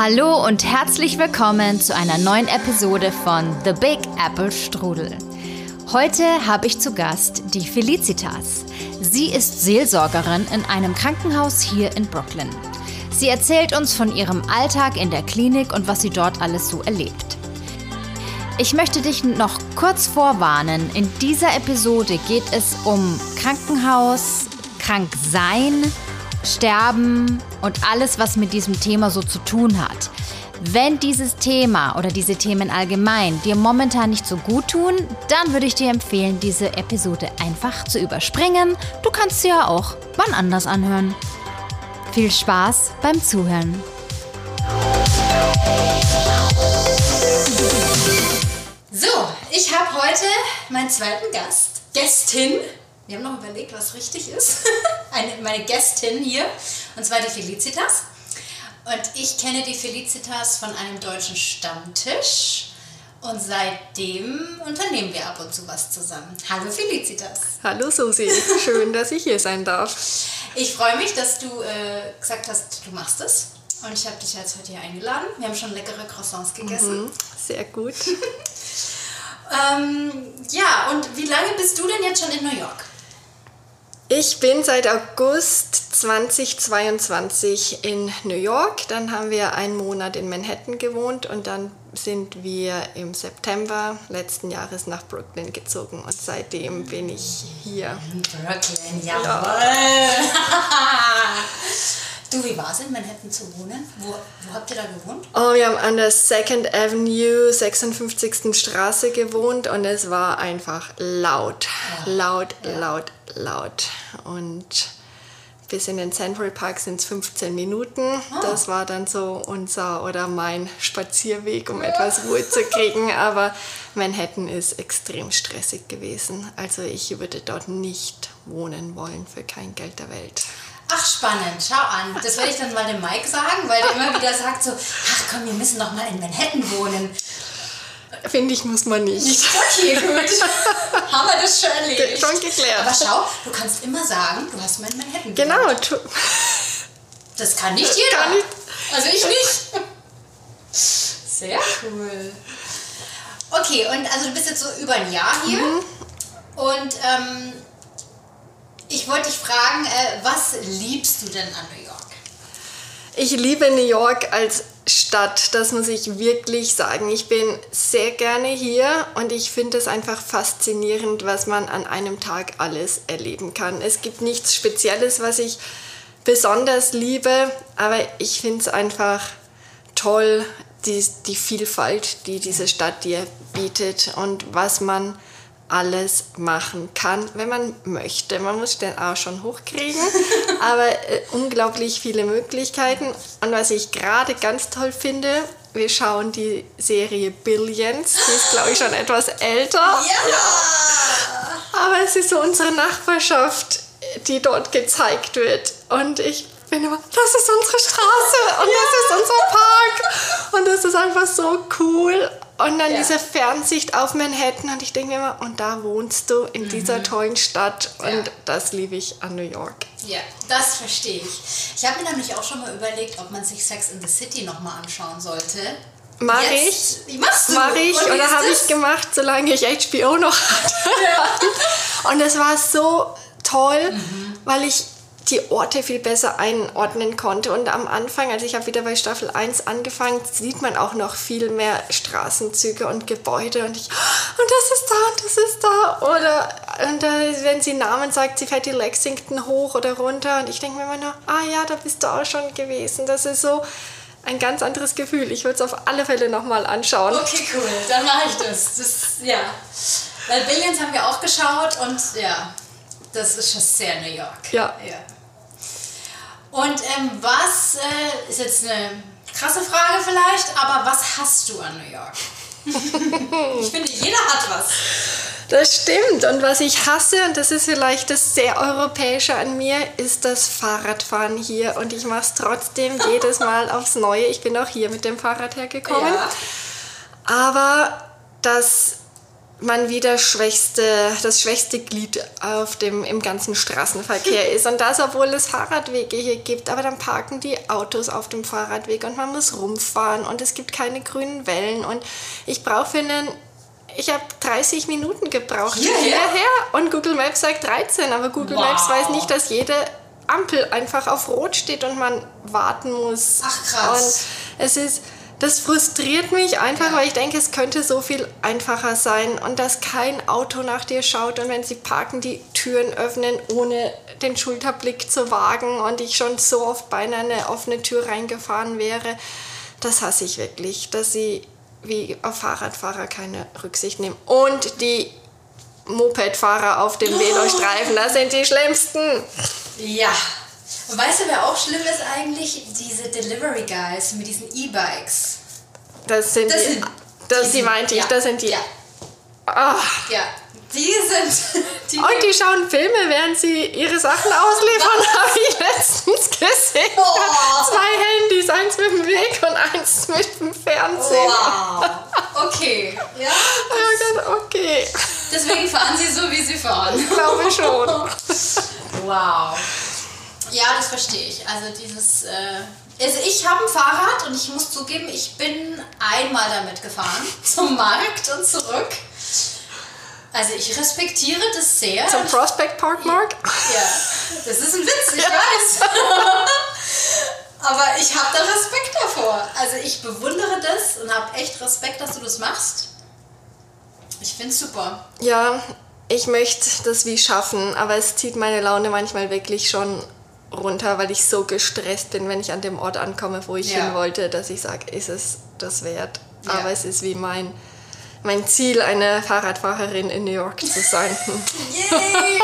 Hallo und herzlich willkommen zu einer neuen Episode von The Big Apple Strudel. Heute habe ich zu Gast die Felicitas. Sie ist Seelsorgerin in einem Krankenhaus hier in Brooklyn. Sie erzählt uns von ihrem Alltag in der Klinik und was sie dort alles so erlebt. Ich möchte dich noch kurz vorwarnen. In dieser Episode geht es um Krankenhaus, Kranksein, Sterben und alles, was mit diesem Thema so zu tun hat. Wenn dieses Thema oder diese Themen allgemein dir momentan nicht so gut tun, dann würde ich dir empfehlen, diese Episode einfach zu überspringen. Du kannst sie ja auch wann anders anhören. Viel Spaß beim Zuhören. So, ich habe heute meinen zweiten Gast, Gästin. Wir haben noch überlegt, was richtig ist. Eine, meine Gästin hier, und zwar die Felicitas. Und ich kenne die Felicitas von einem deutschen Stammtisch. Und seitdem unternehmen wir ab und zu was zusammen. Hallo Felicitas. Hallo Susi, schön, dass ich hier sein darf. Ich freue mich, dass du äh, gesagt hast, du machst es. Und ich habe dich jetzt heute hier eingeladen. Wir haben schon leckere Croissants gegessen. Mhm, sehr gut. ähm, ja, und wie lange bist du denn jetzt schon in New York? Ich bin seit August 2022 in New York. Dann haben wir einen Monat in Manhattan gewohnt und dann sind wir im September letzten Jahres nach Brooklyn gezogen und seitdem bin ich hier. Brooklyn, jawohl. Ja. Du, wie war es in Manhattan zu wohnen? Wo, wo habt ihr da gewohnt? Oh, wir haben an der Second Avenue, 56. Straße gewohnt und es war einfach laut. Ja. Laut, ja. laut, laut. Und bis in den Central Park sind es 15 Minuten. Oh. Das war dann so unser oder mein Spazierweg, um etwas Ruhe zu kriegen. Aber Manhattan ist extrem stressig gewesen. Also ich würde dort nicht wohnen wollen für kein Geld der Welt. Ach, spannend, schau an. Das werde ich dann mal dem Mike sagen, weil der immer wieder sagt so, ach komm, wir müssen doch mal in Manhattan wohnen. Finde ich, muss man nicht. Nicht okay, gut. Haben wir das schon erledigt. Schon geklärt. Aber schau, du kannst immer sagen, du hast mal in Manhattan Genau. Das kann nicht jeder. Kann ich. Also ich nicht. Sehr cool. Okay, und also du bist jetzt so über ein Jahr hier. Mhm. Und ähm, ich wollte dich fragen, äh, was liebst du denn an New York? Ich liebe New York als Stadt, das muss ich wirklich sagen. Ich bin sehr gerne hier und ich finde es einfach faszinierend, was man an einem Tag alles erleben kann. Es gibt nichts Spezielles, was ich besonders liebe, aber ich finde es einfach toll, die, die Vielfalt, die diese Stadt dir bietet und was man alles machen kann, wenn man möchte. Man muss den auch schon hochkriegen, aber äh, unglaublich viele Möglichkeiten. Und was ich gerade ganz toll finde, wir schauen die Serie Billions, die ist glaube ich schon etwas älter. Ja. ja. Aber es ist so unsere Nachbarschaft, die dort gezeigt wird. Und ich bin immer, das ist unsere Straße und ja. das ist unser Park. Und das ist einfach so cool. Und dann ja. diese Fernsicht auf Manhattan und ich denke mir immer, und da wohnst du in mhm. dieser tollen Stadt und ja. das liebe ich an New York. Ja, das verstehe ich. Ich habe mir nämlich auch schon mal überlegt, ob man sich Sex in the City nochmal anschauen sollte. Mach ich. Machst du? Mach ich oder habe ich gemacht, solange ich HBO noch hatte. Ja. Und es war so toll, mhm. weil ich die Orte viel besser einordnen konnte. Und am Anfang, also ich habe wieder bei Staffel 1 angefangen, sieht man auch noch viel mehr Straßenzüge und Gebäude und ich, und das ist da und das ist da. Oder und äh, wenn sie Namen sagt, sie fährt die Lexington hoch oder runter und ich denke mir immer nur, ah ja, da bist du auch schon gewesen. Das ist so ein ganz anderes Gefühl. Ich würde es auf alle Fälle nochmal anschauen. Okay, cool, dann mache ich das. das. Ja. Weil Billions haben wir auch geschaut und ja, das ist schon sehr New York. Ja. ja. Und ähm, was äh, ist jetzt eine krasse Frage vielleicht, aber was hast du an New York? ich finde, jeder hat was. Das stimmt. Und was ich hasse, und das ist vielleicht das sehr Europäische an mir, ist das Fahrradfahren hier. Und ich mache es trotzdem jedes Mal aufs Neue. Ich bin auch hier mit dem Fahrrad hergekommen. Ja. Aber das man wieder schwächste, das schwächste Glied auf dem, im ganzen Straßenverkehr ist. Und das, obwohl es Fahrradwege hier gibt, aber dann parken die Autos auf dem Fahrradweg und man muss rumfahren und es gibt keine grünen Wellen. Und ich brauche für einen ich habe 30 Minuten gebraucht Hierher? hierher und Google Maps sagt 13, aber Google Wow. Maps weiß nicht, dass jede Ampel einfach auf Rot steht und man warten muss. Ach, krass. Und es ist, das frustriert mich einfach, Ja. weil ich denke, es könnte so viel einfacher sein und dass kein Auto nach dir schaut und wenn sie parken, die Türen öffnen, ohne den Schulterblick zu wagen und ich schon so oft beinahe eine offene Tür reingefahren wäre. Das hasse ich wirklich, dass sie wie auf Fahrradfahrer keine Rücksicht nehmen. Und die Mopedfahrer auf dem Velostreifen, das sind die schlimmsten. Ja. Und weißt du, wer auch schlimm ist eigentlich? Diese Delivery Guys mit diesen E-Bikes. Das sind Das die, sind- das, die die meinte ich, ja, das sind die. Ja, Ah. ja. Die sind. Die Und die schauen Filme, während sie ihre Sachen ausliefern, habe ich letztens gesehen. Oh. Zwei Handys, eins mit dem Weg und eins mit dem Fernsehen. Wow. Okay. Ja. Hab gedacht, okay, Deswegen fahren sie so, wie sie fahren. ich glaube schon. Wow. Ja, das verstehe ich. Also dieses, äh, also ich habe ein Fahrrad und ich muss zugeben, ich bin einmal damit gefahren zum Markt und zurück. Also ich respektiere das sehr. Zum Prospect Park, Mark? ja, das ist ein Witz, ich weiß. Aber ich habe da Respekt davor. Also ich bewundere das und habe echt Respekt, dass du das machst. Ich finde es super. Ja, ich möchte das wie schaffen, aber es zieht meine Laune manchmal wirklich schon runter, weil ich so gestresst bin, wenn ich an dem Ort ankomme, wo ich Ja. hin wollte, dass ich sage, ist es das wert? Ja. Aber es ist wie mein, mein Ziel, eine Fahrradfahrerin in New York zu sein. Yay!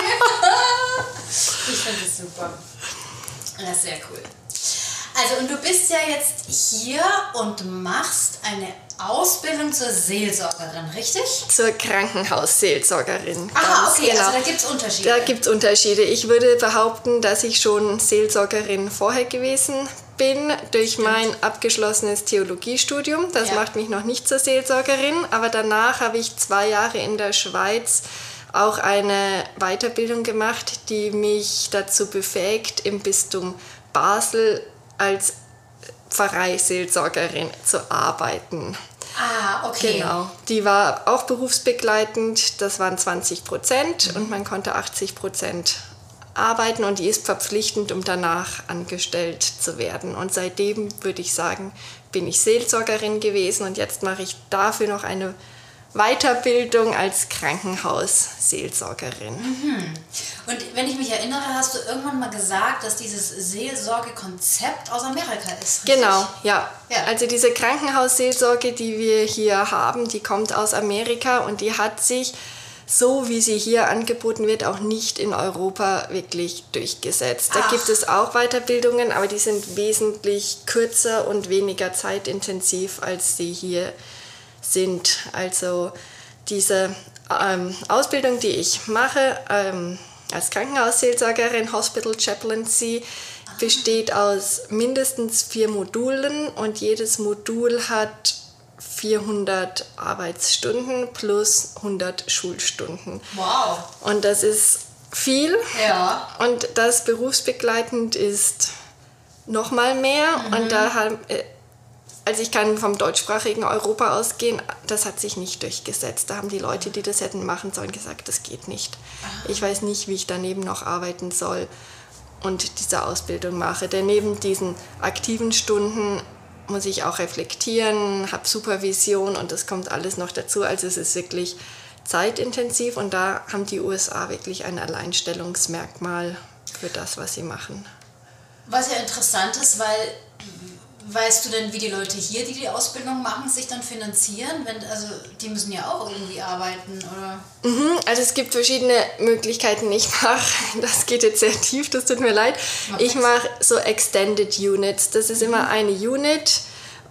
ich finde es super. Das ist sehr cool. Also, und du bist ja jetzt hier und machst eine Ausbildung zur Seelsorgerin, richtig? Zur Krankenhausseelsorgerin. Aha, ganz okay, genau. also da gibt es Unterschiede. Da gibt es Unterschiede. Ich würde behaupten, dass ich schon Seelsorgerin vorher gewesen bin durch mein abgeschlossenes Theologiestudium. Das Ja. macht mich noch nicht zur Seelsorgerin, aber danach habe ich zwei Jahre in der Schweiz auch eine Weiterbildung gemacht, die mich dazu befähigt, im Bistum Basel als Pfarreiseelsorgerin zu arbeiten. Ah, okay. Genau. Die war auch berufsbegleitend. Das waren 20 Prozent und man konnte 80 Prozent arbeiten und die ist verpflichtend, um danach angestellt zu werden. Und seitdem würde ich sagen, bin ich Seelsorgerin gewesen und jetzt mache ich dafür noch eine Weiterbildung als Krankenhausseelsorgerin. Und wenn ich mich erinnere, hast du irgendwann mal gesagt, dass dieses Seelsorgekonzept aus Amerika ist. Richtig? Genau, ja. Ja. Also diese Krankenhausseelsorge, die wir hier haben, die kommt aus Amerika und die hat sich so wie sie hier angeboten wird, auch nicht in Europa wirklich durchgesetzt. Da Ach. gibt es auch Weiterbildungen, aber die sind wesentlich kürzer und weniger zeitintensiv, als sie hier sind. Also diese ähm, Ausbildung, die ich mache ähm, als Krankenhausseelsorgerin, Hospital Chaplaincy, besteht aus mindestens vier Modulen und jedes Modul hat 400 Arbeitsstunden plus 100 Schulstunden. Wow. Und das ist viel. Ja. Und das berufsbegleitend ist noch mal mehr. Und da haben, äh, also ich kann vom deutschsprachigen Europa ausgehen, das hat sich nicht durchgesetzt. Da haben die Leute, die das hätten machen sollen, gesagt, das geht nicht. Ich weiß nicht, wie ich daneben noch arbeiten soll und diese Ausbildung mache. Denn neben diesen aktiven Stunden muss ich auch reflektieren, habe Supervision und das kommt alles noch dazu. Also es ist wirklich zeitintensiv und da haben die USA wirklich ein Alleinstellungsmerkmal für das, was sie machen. Was ja interessant ist, weil weißt du denn, wie die Leute hier, die die Ausbildung machen, sich dann finanzieren? Wenn, also die müssen ja auch irgendwie arbeiten, oder? Mhm, Also es gibt verschiedene Möglichkeiten. Ich mache, das geht jetzt sehr tief, das tut mir leid. Mach Ich mache so Extended Units. Das ist immer eine Unit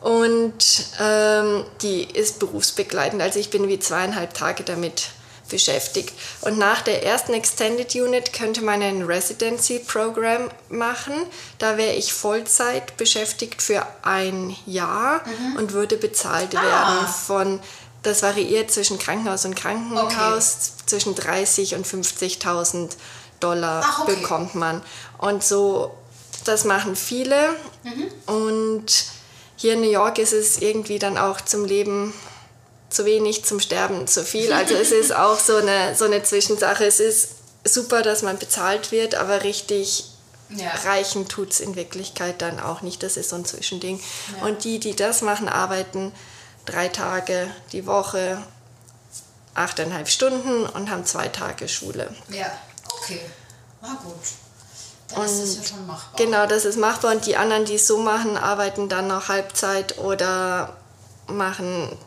und ähm, die ist berufsbegleitend. Also ich bin wie zweieinhalb Tage damit beschäftigt. Und nach der ersten Extended Unit könnte man ein Residency Program machen. Da wäre ich Vollzeit beschäftigt für ein Jahr und würde bezahlt werden von das variiert zwischen Krankenhaus und Krankenhaus. Okay. Zwischen 30 und 50.000 Dollar Ach, okay. bekommt man. Und so, das machen viele. Mhm. Und hier in New York ist es irgendwie dann auch zum Leben zu wenig, zum Sterben zu viel. Also es ist auch so eine, so eine Zwischensache. Es ist super, dass man bezahlt wird, aber richtig ja. reichen tut es in Wirklichkeit dann auch nicht. Das ist so ein Zwischending. Ja. Und die, die das machen, arbeiten drei Tage die Woche, achteinhalb Stunden und haben zwei Tage Schule. Ja, okay. Na gut. Dann und ist das ja schon machbar. Genau, das ist machbar. Und die anderen, die es so machen, arbeiten dann noch Halbzeit oder machen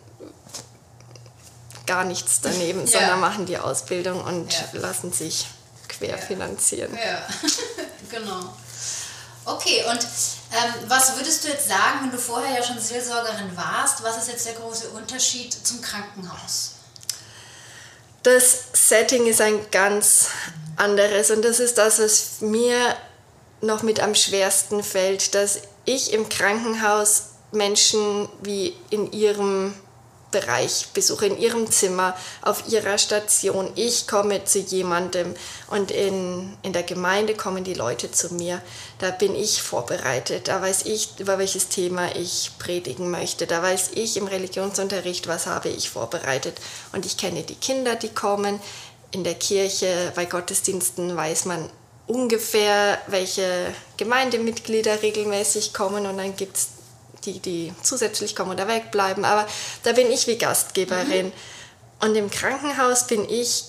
gar nichts daneben, ja. sondern machen die Ausbildung und ja. lassen sich querfinanzieren. Ja, ja. genau. Okay, und ähm, was würdest du jetzt sagen, wenn du vorher ja schon Seelsorgerin warst, was ist jetzt der große Unterschied zum Krankenhaus? Das Setting ist ein ganz anderes und das ist das, was mir noch mit am schwersten fällt, dass ich im Krankenhaus Menschen wie in ihrem Bereich besuche, in ihrem Zimmer, auf ihrer Station. Ich komme zu jemandem und in, in der Gemeinde kommen die Leute zu mir. Da bin ich vorbereitet. Da weiß ich, über welches Thema ich predigen möchte. Da weiß ich im Religionsunterricht, was habe ich vorbereitet. Und ich kenne die Kinder, die kommen. In der Kirche, bei Gottesdiensten weiß man ungefähr, welche Gemeindemitglieder regelmäßig kommen und dann gibt es die, die zusätzlich kommen oder wegbleiben. Aber da bin ich wie Gastgeberin. Mhm. Und im Krankenhaus bin ich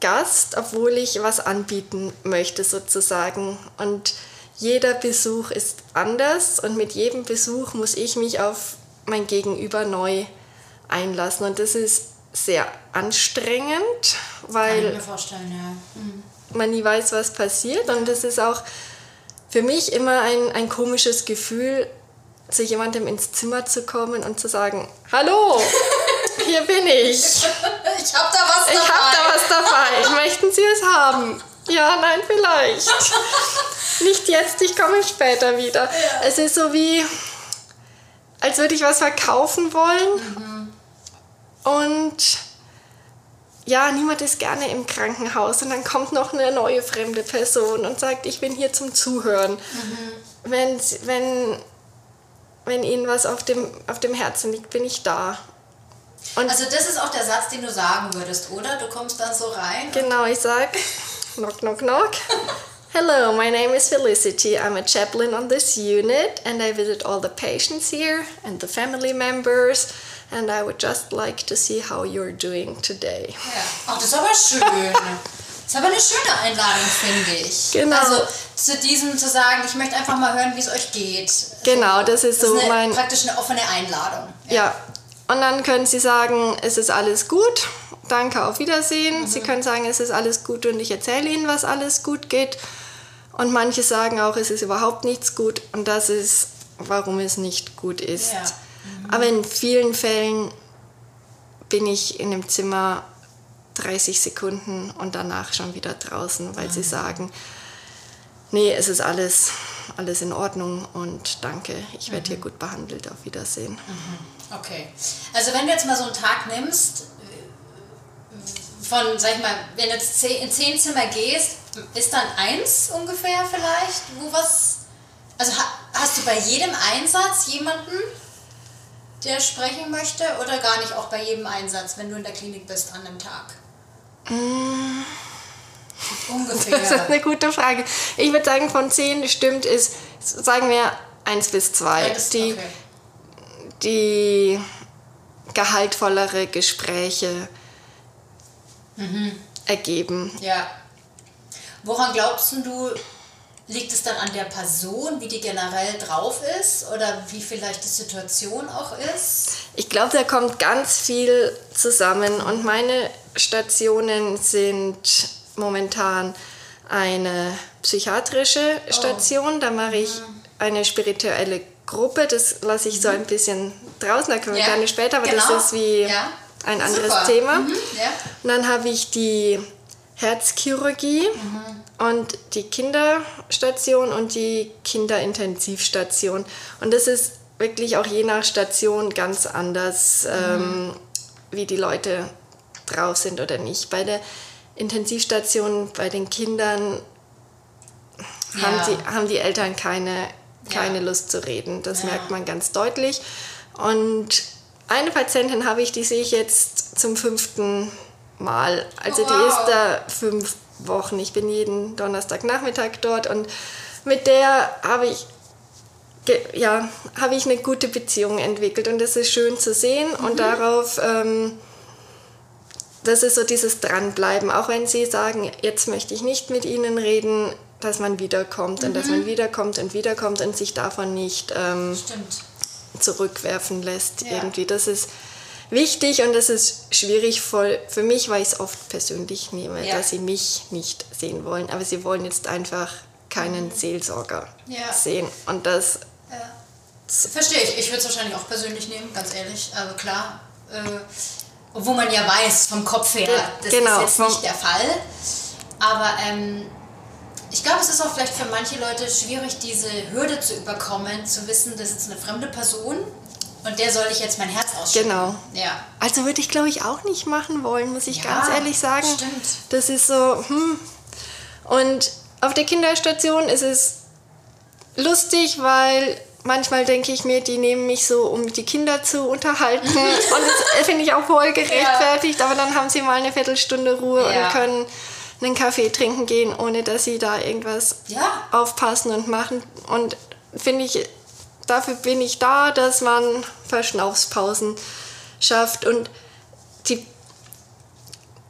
Gast, obwohl ich was anbieten möchte sozusagen. Und jeder Besuch ist anders und mit jedem Besuch muss ich mich auf mein Gegenüber neu einlassen. Und das ist sehr anstrengend, weil mhm. man nie weiß, was passiert. Und das ist auch für mich immer ein, ein komisches Gefühl, zu jemandem ins Zimmer zu kommen und zu sagen, hallo, hier bin ich. Ich habe da was dabei. Ich habe da was dabei. Möchten Sie es haben? Ja, nein, vielleicht. Nicht jetzt, ich komme später wieder. Ja. Es ist so wie, als würde ich was verkaufen wollen. Mhm. Und ja, niemand ist gerne im Krankenhaus und dann kommt noch eine neue fremde Person und sagt, ich bin hier zum Zuhören. Mhm. Wenn, wenn wenn Ihnen was auf dem, auf dem Herzen liegt, bin ich da. Und also das ist auch der Satz, den du sagen würdest, oder? Du kommst dann so rein. Genau, ich sag knock, knock, knock. Hello, my name is Felicity. I'm a chaplain on this unit and I visit all the patients here and the family members and I would just like to see how you're doing today. Ja. Ach, das ist aber schön. Ist aber eine schöne Einladung, finde ich. Genau. Also zu diesem zu sagen, ich möchte einfach mal hören, wie es euch geht. Genau, das ist das so ist eine, mein. Praktisch eine offene Einladung. Ja. ja. Und dann können Sie sagen, es ist alles gut, danke, auf Wiedersehen. Mhm. Sie können sagen, es ist alles gut und ich erzähle Ihnen, was alles gut geht. Und manche sagen auch, es ist überhaupt nichts gut und das ist, warum es nicht gut ist. Ja. Mhm. Aber in vielen Fällen bin ich in dem Zimmer 30 Sekunden und danach schon wieder draußen, weil mhm. sie sagen, nee, es ist alles, alles in Ordnung und danke, ich werde mhm. hier gut behandelt, auf Wiedersehen. Mhm. Okay. Also wenn du jetzt mal so einen Tag nimmst, von, sag ich mal, wenn du jetzt in zehn Zimmer gehst, ist dann eins ungefähr vielleicht, wo was, also hast du bei jedem Einsatz jemanden, der sprechen möchte oder gar nicht auch bei jedem Einsatz, wenn du in der Klinik bist an einem Tag? Ungefähr. Das ist eine gute Frage. Ich würde sagen, von zehn stimmt ist, sagen wir, eins bis zwei. Ja, die, okay. die gehaltvollere Gespräche mhm. ergeben. Ja. Woran glaubst du, liegt es dann an der Person, wie die generell drauf ist oder wie vielleicht die Situation auch ist? Ich glaube, da kommt ganz viel zusammen und meine Stationen sind momentan eine psychiatrische oh. Station, oh. da mache ich eine spirituelle Gruppe, das lasse ich so mhm. ein bisschen draußen, da können wir ja. gerne später, aber genau. das ist wie ja. ein anderes Super. Thema. Mhm. Ja. Und dann habe ich die Herzchirurgie mhm. und die Kinderstation und die Kinderintensivstation. Und das ist wirklich auch je nach Station ganz anders. Mhm. Ähm, wie die Leute drauf sind oder nicht. Bei der Intensivstation, bei den Kindern Ja. haben, die, haben die Eltern keine, keine Ja. Lust zu reden. Das Ja. merkt man ganz deutlich. Und eine Patientin habe ich, die sehe ich jetzt zum fünften Mal. Also Oh, die wow. ist da fünf Wochen. Ich bin jeden Donnerstagnachmittag dort und mit der habe ich ja, habe ich eine gute Beziehung entwickelt und das ist schön zu sehen Mhm. und darauf, ähm, das ist so dieses Dranbleiben, auch wenn sie sagen, jetzt möchte ich nicht mit ihnen reden, dass man wiederkommt und dass Mhm. man wiederkommt und wiederkommt und sich davon nicht ähm, zurückwerfen lässt Ja. irgendwie. Das ist wichtig und das ist schwierig voll für mich, weil ich es oft persönlich nehme, Ja. dass sie mich nicht sehen wollen, aber sie wollen jetzt einfach keinen Seelsorger Mhm. Ja. sehen und das. Verstehe ich. Ich würde es wahrscheinlich auch persönlich nehmen, ganz ehrlich. Aber klar, äh, obwohl man ja weiß vom Kopf her, das genau, ist jetzt nicht der Fall. Aber ähm, ich glaube, es ist auch vielleicht für manche Leute schwierig, diese Hürde zu überkommen, zu wissen, das ist eine fremde Person und der soll ich jetzt mein Herz ausschütten. Genau. Ja. Also würde ich, glaube ich, auch nicht machen wollen, muss ich Ja, ganz ehrlich sagen. stimmt. Das ist so, hm. Und auf der Kinderstation ist es lustig, weil manchmal denke ich mir, die nehmen mich so, um die Kinder zu unterhalten. und das finde ich auch voll gerechtfertigt. Aber dann haben sie mal eine Viertelstunde Ruhe Ja. und können einen Kaffee trinken gehen, ohne dass sie da irgendwas Ja. aufpassen und machen. Und finde ich, dafür bin ich da, dass man Verschnaufspausen schafft und die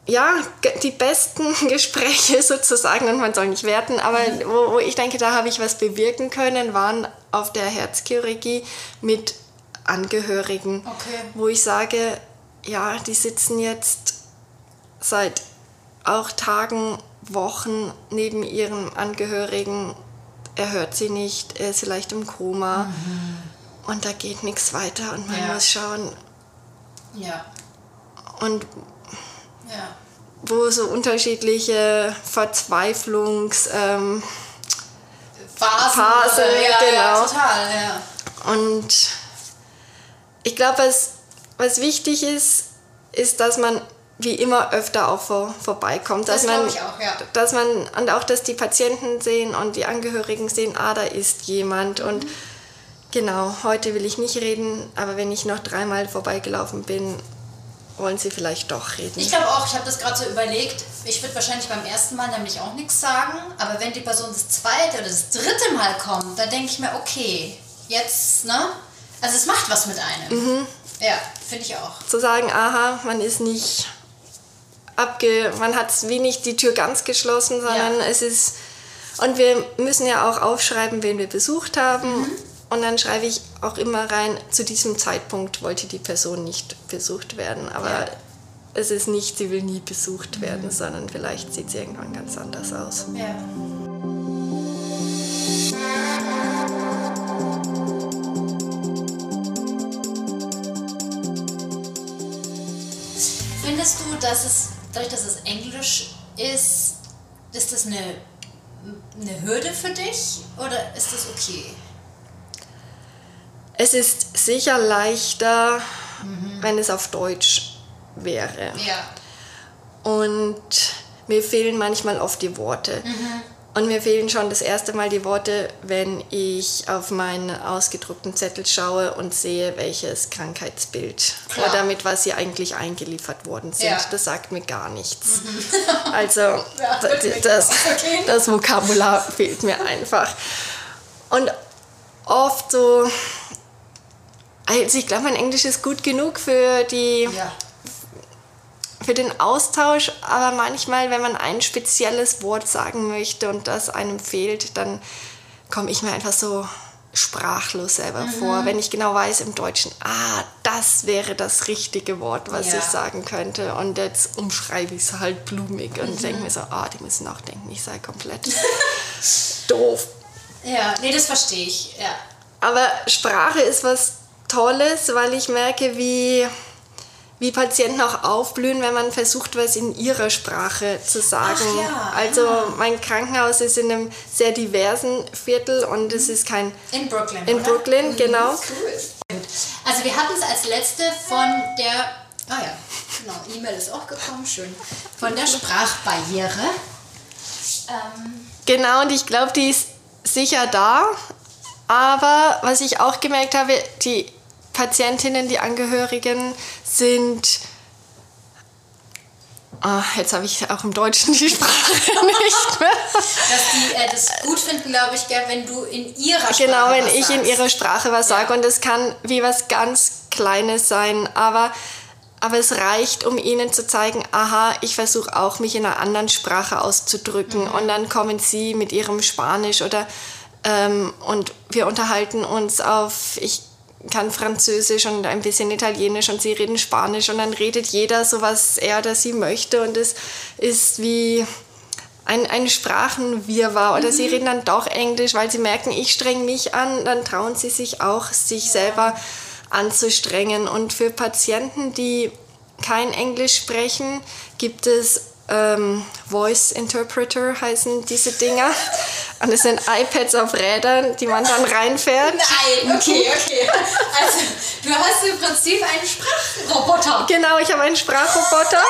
ja, die besten Gespräche sozusagen, und man soll nicht werten, aber wo, wo ich denke, da habe ich was bewirken können, waren auf der Herzchirurgie mit Angehörigen, Okay. wo ich sage, ja, die sitzen jetzt seit auch Tagen, Wochen neben ihrem Angehörigen. Er hört sie nicht, er ist vielleicht im Koma und da geht nichts weiter und man Ja. muss schauen. Ja. Und Ja. wo so unterschiedliche Verzweiflungs... Ähm, Phasen. Phase, ja, ja, genau. total, ja. und ich glaube, was, was wichtig ist, ist, dass man wie immer öfter auch vor, vorbeikommt. Das Dass man, glaub ich auch, ja. Dass man, und auch, dass die Patienten sehen und die Angehörigen sehen, ah, da ist jemand. Mhm. Und genau, heute will ich nicht reden, aber wenn ich noch dreimal vorbeigelaufen bin, wollen sie vielleicht doch reden. Ich glaube auch, ich habe das gerade so überlegt. Ich würde wahrscheinlich beim ersten Mal nämlich auch nichts sagen, aber wenn die Person das zweite oder das dritte Mal kommt, dann denke ich mir, okay, jetzt, ne? Also es macht was mit einem. Mhm. Ja, finde ich auch. zu sagen, aha, man ist nicht abge, man hat wie nicht die Tür ganz geschlossen, sondern Ja. es ist und wir müssen ja auch aufschreiben, wen wir besucht haben Mhm. Und dann schreibe ich auch immer rein, zu diesem Zeitpunkt wollte die Person nicht besucht werden, aber Ja. es ist nicht, sie will nie besucht werden, sondern vielleicht sieht sie irgendwann ganz anders aus. Ja. Findest du, dass es, dadurch, dass es Englisch ist, ist das eine, eine Hürde für dich oder ist das okay? Es ist sicher leichter, wenn es auf Deutsch wäre. Ja. Und mir fehlen manchmal oft die Worte. Und mir fehlen schon das erste Mal die Worte, wenn ich auf meinen ausgedruckten Zettel schaue und sehe, welches Krankheitsbild Klar. oder mit was sie eigentlich eingeliefert worden sind. Ja. Das sagt mir gar nichts. Also wird mir das. Okay. das Vokabular fehlt mir einfach. Und oft so, also ich glaube, mein Englisch ist gut genug für die Ja. für den Austausch, aber manchmal, wenn man ein spezielles Wort sagen möchte und das einem fehlt, dann komme ich mir einfach so sprachlos selber Mhm. vor, wenn ich genau weiß im Deutschen, ah, das wäre das richtige Wort, was Ja. ich sagen könnte. Und jetzt umschreibe ich es halt blumig und Mhm. denke mir so, ah, die müssen auch denken, ich sei komplett doof. Ja, nee, das verstehe ich. Ja. Aber Sprache ist was Tolles, weil ich merke, wie, wie Patienten auch aufblühen, wenn man versucht, was in ihrer Sprache zu sagen. Ja, also mein Krankenhaus ist in einem sehr diversen Viertel und es ist kein... In Brooklyn. In oder? Brooklyn, genau. Cool. Also wir hatten es als letzte von der. Ah ja. Genau, E-Mail ist auch gekommen, schön. Von der Sprachbarriere. Ähm. Genau, und ich glaube, die ist sicher da. Aber was ich auch gemerkt habe, die Patientinnen, die Angehörigen sind Oh, jetzt habe ich auch im Deutschen die Sprache nicht mehr. Dass die äh, das gut finden, glaube ich, gell, wenn du in ihrer Sprache Genau, wenn ich sagst. in ihrer Sprache was ja. sage. Und es kann wie was ganz Kleines sein. Aber, aber es reicht, um ihnen zu zeigen, aha, ich versuche auch, mich in einer anderen Sprache auszudrücken. Mhm. Und dann kommen sie mit ihrem Spanisch oder ähm, und wir unterhalten uns auf, ich kann Französisch und ein bisschen Italienisch und sie reden Spanisch und dann redet jeder so, was er oder sie möchte und es ist wie ein, ein Sprachenwirrwarr oder mhm. sie reden dann doch Englisch, weil sie merken, ich streng mich an, dann trauen sie sich auch, sich selber anzustrengen. Und für Patienten, die kein Englisch sprechen, gibt es ähm, Voice Interpreter heißen diese Dinger. Und es sind iPads auf Rädern, die man dann reinfährt. Nein, okay, okay. Also du hast im Prinzip einen Sprachroboter. Genau, ich habe einen Sprachroboter.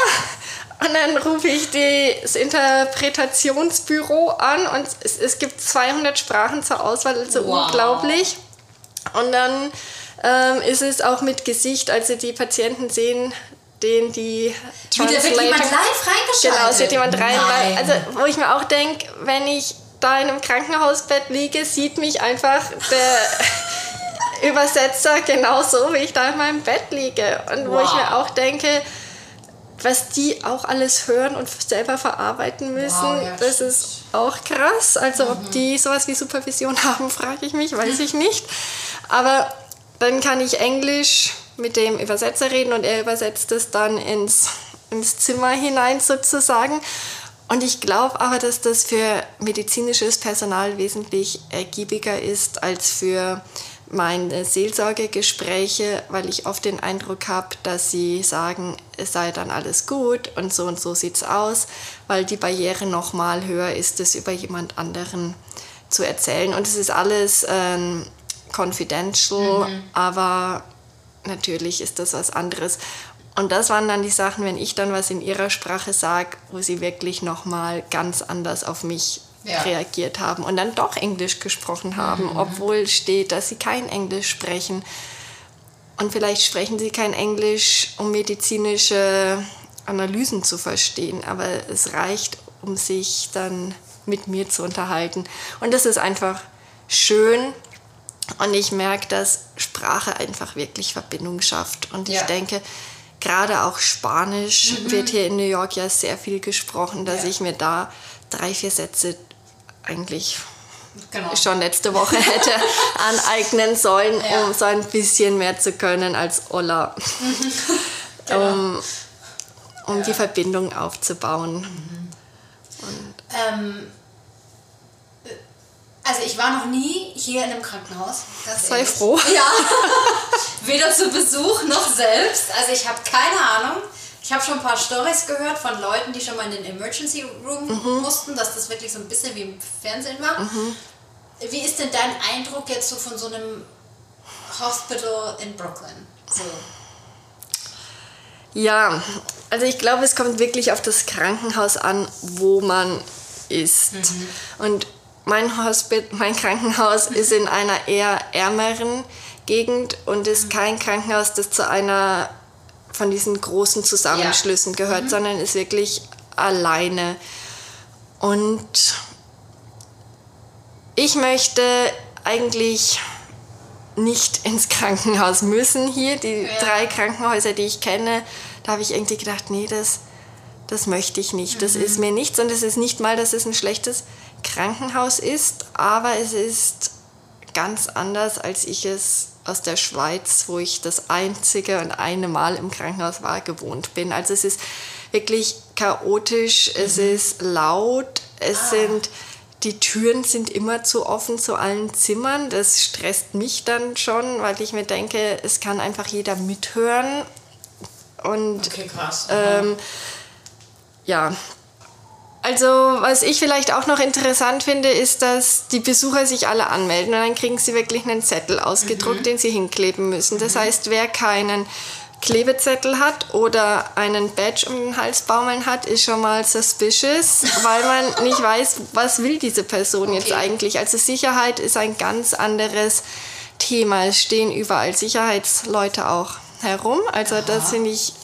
Und dann rufe ich das Interpretationsbüro an und es, es gibt 200 Sprachen zur Auswahl, also wow. unglaublich. Und dann ähm, ist es auch mit Gesicht, also die Patienten sehen den die Translator... Wird jemand live reingeschaltet? Genau, es wird jemand rein... Nein. Also wo ich mir auch denke, wenn ich da in einem Krankenhausbett liege, sieht mich einfach der Übersetzer genauso, wie ich da in meinem Bett liege. Und wow. wo ich mir auch denke, was die auch alles hören und selber verarbeiten müssen, wow, ja, das ist auch krass. Also mhm. ob die sowas wie Supervision haben, frage ich mich, weiß ich nicht. Aber dann kann ich Englisch mit dem Übersetzer reden und er übersetzt es dann ins, ins Zimmer hinein sozusagen. Und ich glaube aber, dass das für medizinisches Personal wesentlich ergiebiger ist als für meine Seelsorgegespräche, weil ich oft den Eindruck habe, dass sie sagen, es sei dann alles gut und so und so sieht es aus, weil die Barriere noch mal höher ist, es über jemand anderen zu erzählen. Und es ist alles ähm, confidential, mhm. aber natürlich ist das was anderes. Und das waren dann die Sachen, wenn ich dann was in ihrer Sprache sage, wo sie wirklich nochmal ganz anders auf mich ja. reagiert haben und dann doch Englisch gesprochen haben, mhm. obwohl steht, dass sie kein Englisch sprechen. Und vielleicht sprechen sie kein Englisch, um medizinische Analysen zu verstehen, aber es reicht, um sich dann mit mir zu unterhalten. Und das ist einfach schön. Und ich merke, dass Sprache einfach wirklich Verbindung schafft. Und ich ja. denke, gerade auch Spanisch mhm. wird hier in New York ja sehr viel gesprochen, dass ja. ich mir da drei, vier Sätze eigentlich genau. schon letzte Woche hätte aneignen sollen, ja. um so ein bisschen mehr zu können als Olla. Mhm. genau. Um, um ja. die Verbindung aufzubauen. Mhm. Ähm, also ich war noch nie hier in einem Krankenhaus. Sei ehrlich. froh. Ja. Weder zu Besuch noch selbst. Also ich habe keine Ahnung. Ich habe schon ein paar Stories gehört von Leuten, die schon mal in den Emergency Room mhm. mussten, dass das wirklich so ein bisschen wie im Fernsehen war. Mhm. Wie ist denn dein Eindruck jetzt so von so einem Hospital in Brooklyn? So. Ja, also ich glaube, es kommt wirklich auf das Krankenhaus an, wo man ist. Mhm. Und mein, Hospital, mein Krankenhaus ist in einer eher ärmeren Gegend und ist kein Krankenhaus, das zu einer von diesen großen Zusammenschlüssen ja. gehört, mhm. sondern ist wirklich alleine. Und ich möchte eigentlich nicht ins Krankenhaus müssen hier. Die ja. drei Krankenhäuser, die ich kenne, da habe ich irgendwie gedacht, nee, das, das möchte ich nicht. Das mhm. ist mir nichts und es ist nicht mal, dass es ein schlechtes Krankenhaus ist, aber es ist ganz anders, als ich es aus der Schweiz, wo ich das einzige und eine Mal im Krankenhaus war, gewohnt bin. Also es ist wirklich chaotisch, mhm. es ist laut, es ah. sind die Türen sind immer zu offen zu allen Zimmern. Das stresst mich dann schon, weil ich mir denke, es kann einfach jeder mithören. Und okay, krass. Ähm, ja, also, was ich vielleicht auch noch interessant finde, ist, dass die Besucher sich alle anmelden und dann kriegen sie wirklich einen Zettel ausgedruckt, mhm. den sie hinkleben müssen. Das mhm. heißt, wer keinen Klebezettel hat oder einen Badge um den Hals baumeln hat, ist schon mal suspicious, weil man nicht weiß, was will diese Person jetzt eigentlich. Also Sicherheit ist ein ganz anderes Thema. Es stehen überall Sicherheitsleute auch herum. Also Aha. das finde ich,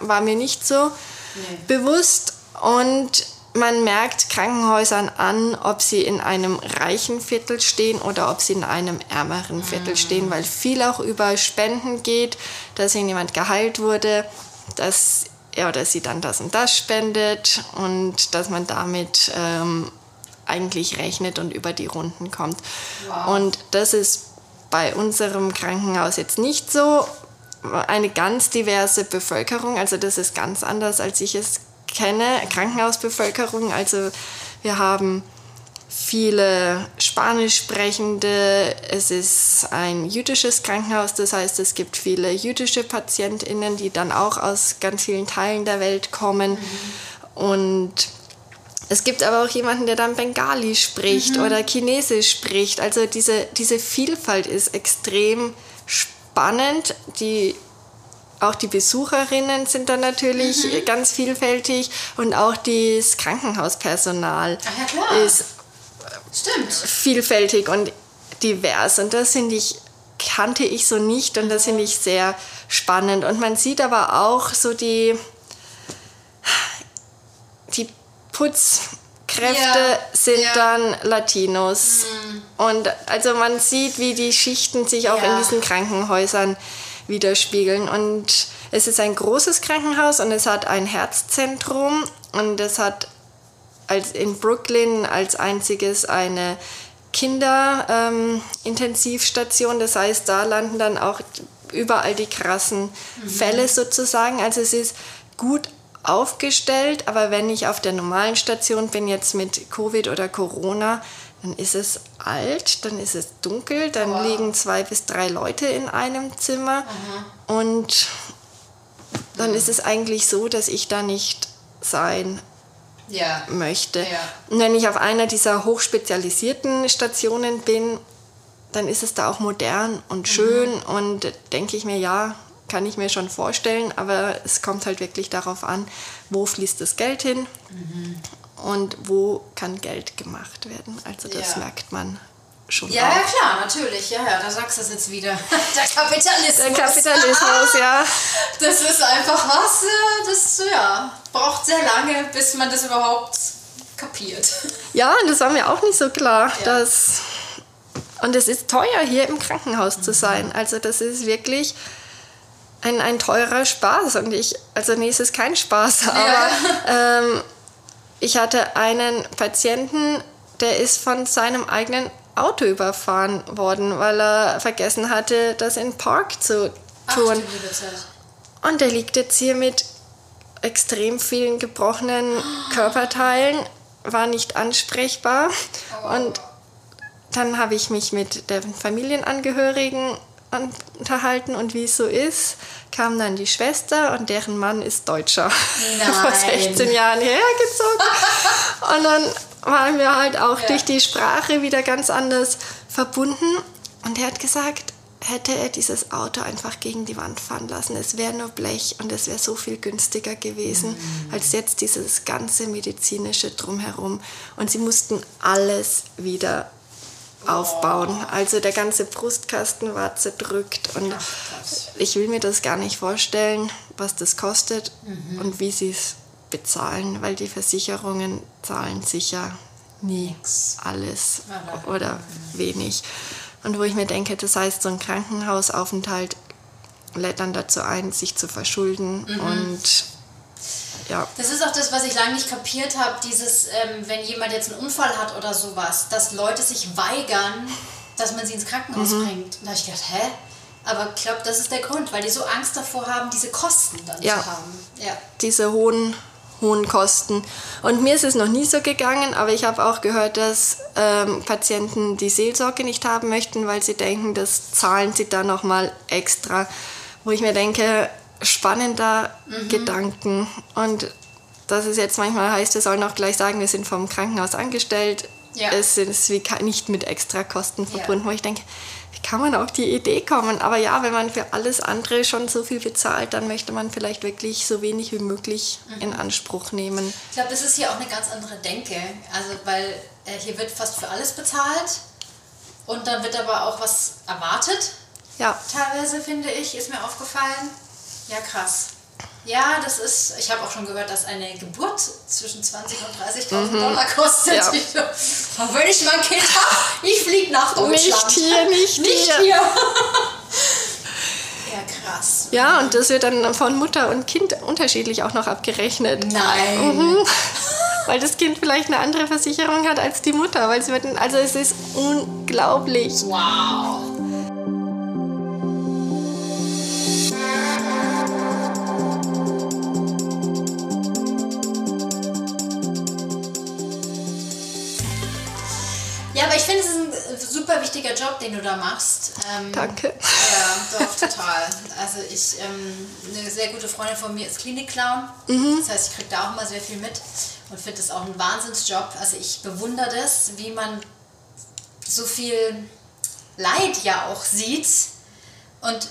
war mir nicht so nee. bewusst. Und man merkt Krankenhäusern an, ob sie in einem reichen Viertel stehen oder ob sie in einem ärmeren Viertel mhm. stehen, weil viel auch über Spenden geht, dass jemand geheilt wurde, dass er oder sie dann das und das spendet und dass man damit ähm, eigentlich rechnet und über die Runden kommt. Wow. Und das ist bei unserem Krankenhaus jetzt nicht so. Eine ganz diverse Bevölkerung, also das ist ganz anders, als ich es kenne, Krankenhausbevölkerung. Also wir haben viele Spanisch sprechende. Es ist ein jüdisches Krankenhaus, das heißt, es gibt viele jüdische Patientinnen, die dann auch aus ganz vielen Teilen der Welt kommen. Mhm. Und es gibt aber auch jemanden, der dann Bengali spricht mhm. oder Chinesisch spricht. Also diese, diese Vielfalt ist extrem spannend. Die auch die Besucherinnen sind dann natürlich mhm. ganz vielfältig und auch das Krankenhauspersonal ja, ist Stimmt. vielfältig und divers. Und das finde ich, kannte ich so nicht und das finde ich sehr spannend. Und man sieht aber auch so die, die Putzkräfte ja, sind ja. dann Latinos. Mhm. Und also man sieht, wie die Schichten sich auch ja. in diesen Krankenhäusern widerspiegeln. Und es ist ein großes Krankenhaus und es hat ein Herzzentrum und es hat als in Brooklyn als einziges eine Kinderintensivstation. Ähm, das heißt, da landen dann auch überall die krassen mhm. Fälle sozusagen. Also es ist gut aufgestellt, aber wenn ich auf der normalen Station bin, jetzt mit Covid oder Corona, dann ist es alt, dann ist es dunkel, dann wow. liegen zwei bis drei Leute in einem Zimmer Aha. und dann ist es eigentlich so, dass ich da nicht sein ja. möchte. Ja. Und wenn ich auf einer dieser hochspezialisierten Stationen bin, dann ist es da auch modern und mhm. schön mhm. und denke ich mir, ja, kann ich mir schon vorstellen, aber es kommt halt wirklich darauf an, wo fließt das Geld hin. Mhm und wo kann Geld gemacht werden. Also das ja. merkt man schon. Ja, auch. ja, klar, natürlich. Ja, ja, da sagst du es jetzt wieder. Der Kapitalismus. Der Kapitalismus, ja. Das ist einfach was, äh, das ja, braucht sehr lange, bis man das überhaupt kapiert. Ja, und das war mir auch nicht so klar, ja. dass. Und es ist teuer, hier im Krankenhaus mhm. zu sein. Also, das ist wirklich ein, ein teurer Spaß. Und ich, also, nee, es ist kein Spaß, aber. Ja. Ähm, ich hatte einen Patienten, der ist von seinem eigenen Auto überfahren worden, weil er vergessen hatte, das in Park zu tun. Ach, und der liegt jetzt hier mit extrem vielen gebrochenen Körperteilen, war nicht ansprechbar. Oh. Und dann habe ich mich mit den Familienangehörigen unterhalten und wie es so ist, kam dann die Schwester und deren Mann ist Deutscher. Vor 16 Jahren hergezogen. und dann waren wir halt auch ja. durch die Sprache wieder ganz anders verbunden. Und er hat gesagt, hätte er dieses Auto einfach gegen die Wand fahren lassen. Es wäre nur Blech und es wäre so viel günstiger gewesen mhm. als jetzt dieses ganze medizinische drumherum. Und sie mussten alles wieder aufbauen. Also der ganze Brustkasten war zerdrückt und ich will mir das gar nicht vorstellen, was das kostet mhm. und wie sie es bezahlen, weil die Versicherungen zahlen sicher nie alles oder wenig. Und wo ich mir denke, das heißt, so ein Krankenhausaufenthalt lädt dann dazu ein, sich zu verschulden mhm. und ja. Das ist auch das, was ich lange nicht kapiert habe, dieses, ähm, wenn jemand jetzt einen Unfall hat oder sowas, dass Leute sich weigern, dass man sie ins Krankenhaus mhm. bringt. Und da habe ich gedacht, hä? Aber ich glaube, das ist der Grund, weil die so Angst davor haben, diese Kosten dann ja. zu haben. Ja. Diese hohen, hohen Kosten. Und mir ist es noch nie so gegangen, aber ich habe auch gehört, dass ähm, Patienten die Seelsorge nicht haben möchten, weil sie denken, das zahlen sie dann nochmal extra. Wo ich mir denke, spannender mhm. Gedanken. Und dass es jetzt manchmal heißt, wir sollen auch gleich sagen, wir sind vom Krankenhaus angestellt, Ja. Es ist wie nicht mit Extrakosten verbunden, ja. wo ich denke, wie kann man auf die Idee kommen? Aber ja, wenn man für alles andere schon so viel bezahlt, dann möchte man vielleicht wirklich so wenig wie möglich mhm. in Anspruch nehmen. Ich glaube, das ist hier auch eine ganz andere Denke. Also, weil äh, hier wird fast für alles bezahlt und dann wird aber auch was erwartet. Ja. Teilweise, finde ich, ist mir aufgefallen. Ja, krass. Ja, das ist, ich habe auch schon gehört, dass eine Geburt zwischen 20.000 und 30.000 mhm. Dollar kostet. Ja. Ich, wenn ich mein Kind habe, ich fliege nach Deutschland. Nicht hier, nicht, nicht hier. hier. ja, krass. Ja, und das wird dann von Mutter und Kind unterschiedlich auch noch abgerechnet. Nein. Mhm. weil das Kind vielleicht eine andere Versicherung hat als die Mutter. Weil sie wird, also es ist unglaublich. Wow. Aber ich finde, es ist ein super wichtiger Job, den du da machst. Ähm, Danke. Ja, doch, total. Also ich, ähm, eine sehr gute Freundin von mir ist Klinikclown. Mhm. Das heißt, ich kriege da auch immer sehr viel mit und finde das auch ein Wahnsinnsjob. Also ich bewundere das, wie man so viel Leid ja auch sieht. Und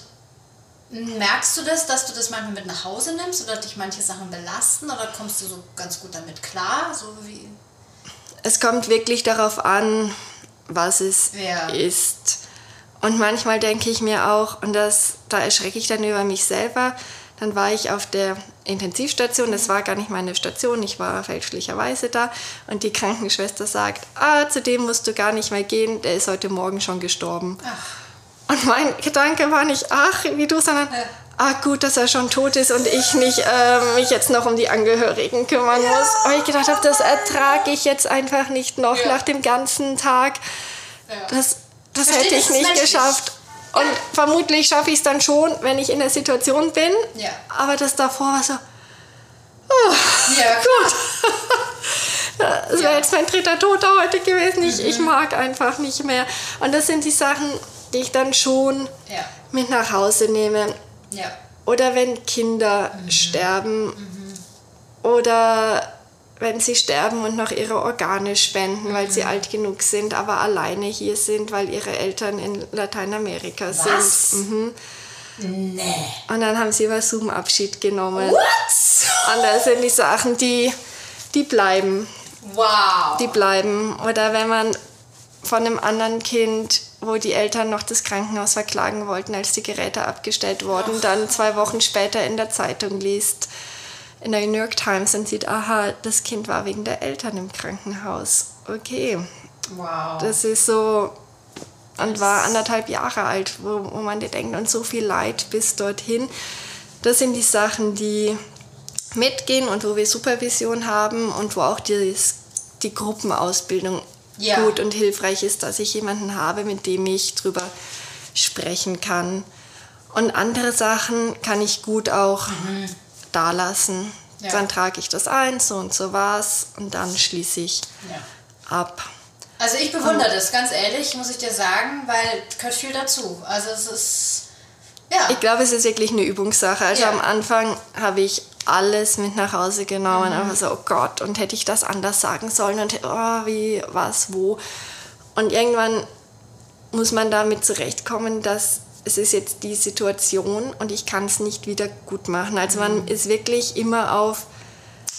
merkst du das, dass du das manchmal mit nach Hause nimmst oder dich manche Sachen belasten oder kommst du so ganz gut damit klar? So wie es kommt wirklich darauf an, was es ja. ist. Und manchmal denke ich mir auch, und das, da erschrecke ich dann über mich selber, dann war ich auf der Intensivstation, das war gar nicht meine Station, ich war fälschlicherweise da und die Krankenschwester sagt, ah, zu dem musst du gar nicht mehr gehen, der ist heute Morgen schon gestorben. Ach. Und mein Gedanke war nicht, ach, wie du, sondern, ja ah gut, dass er schon tot ist und ich nicht äh, mich jetzt noch um die Angehörigen kümmern ja. muss. Und ich gedacht habe, das ertrage ich jetzt einfach nicht noch ja. nach dem ganzen Tag. Ja. Das, das hätte ich nicht geschafft. Und vermutlich schaffe ich es dann schon, wenn ich in der Situation bin. Aber das davor war so, oh, ja, gut. Das wäre jetzt mein dritter Toter heute gewesen. Ich, mhm. ich mag einfach nicht mehr. Und das sind die Sachen, die ich dann schon mit nach Hause nehme. Ja. Oder wenn Kinder mhm. sterben mhm. oder wenn sie sterben und noch ihre Organe spenden, mhm. weil sie mhm. alt genug sind, aber alleine hier sind, weil ihre Eltern in Lateinamerika Was? sind. Mhm. Nee. Und dann haben sie über Zoom Abschied genommen. What? Und das sind die Sachen, die, die bleiben. Wow. Die bleiben. Oder wenn man von einem anderen Kind wo die Eltern noch das Krankenhaus verklagen wollten, als die Geräte abgestellt wurden, Ach. dann zwei Wochen später in der Zeitung liest, in der New York Times und sieht, aha, das Kind war wegen der Eltern im Krankenhaus. Okay. Wow. Das ist so, und war anderthalb Jahre alt, wo, wo man dir denkt, und so viel Leid bis dorthin. Das sind die Sachen, die mitgehen und wo wir Supervision haben und wo auch die, die Gruppenausbildung ja. gut und hilfreich ist, dass ich jemanden habe, mit dem ich drüber sprechen kann. Und andere Sachen kann ich gut auch mhm. da lassen. Ja. Dann trage ich das ein, so und so war's und dann schließe ich ja. ab. Also ich bewundere um, das, ganz ehrlich, muss ich dir sagen, weil gehört viel dazu. Also es ist, ja. Ich glaube, es ist wirklich eine Übungssache. Also am Anfang habe ich alles mit nach Hause genommen. Mhm. Einfach so, oh Gott, und hätte ich das anders sagen sollen und oh, wie, was, wo. Und irgendwann muss man damit zurechtkommen, dass es ist jetzt die Situation und ich kann es nicht wieder gut machen. Also man mhm. ist wirklich immer auf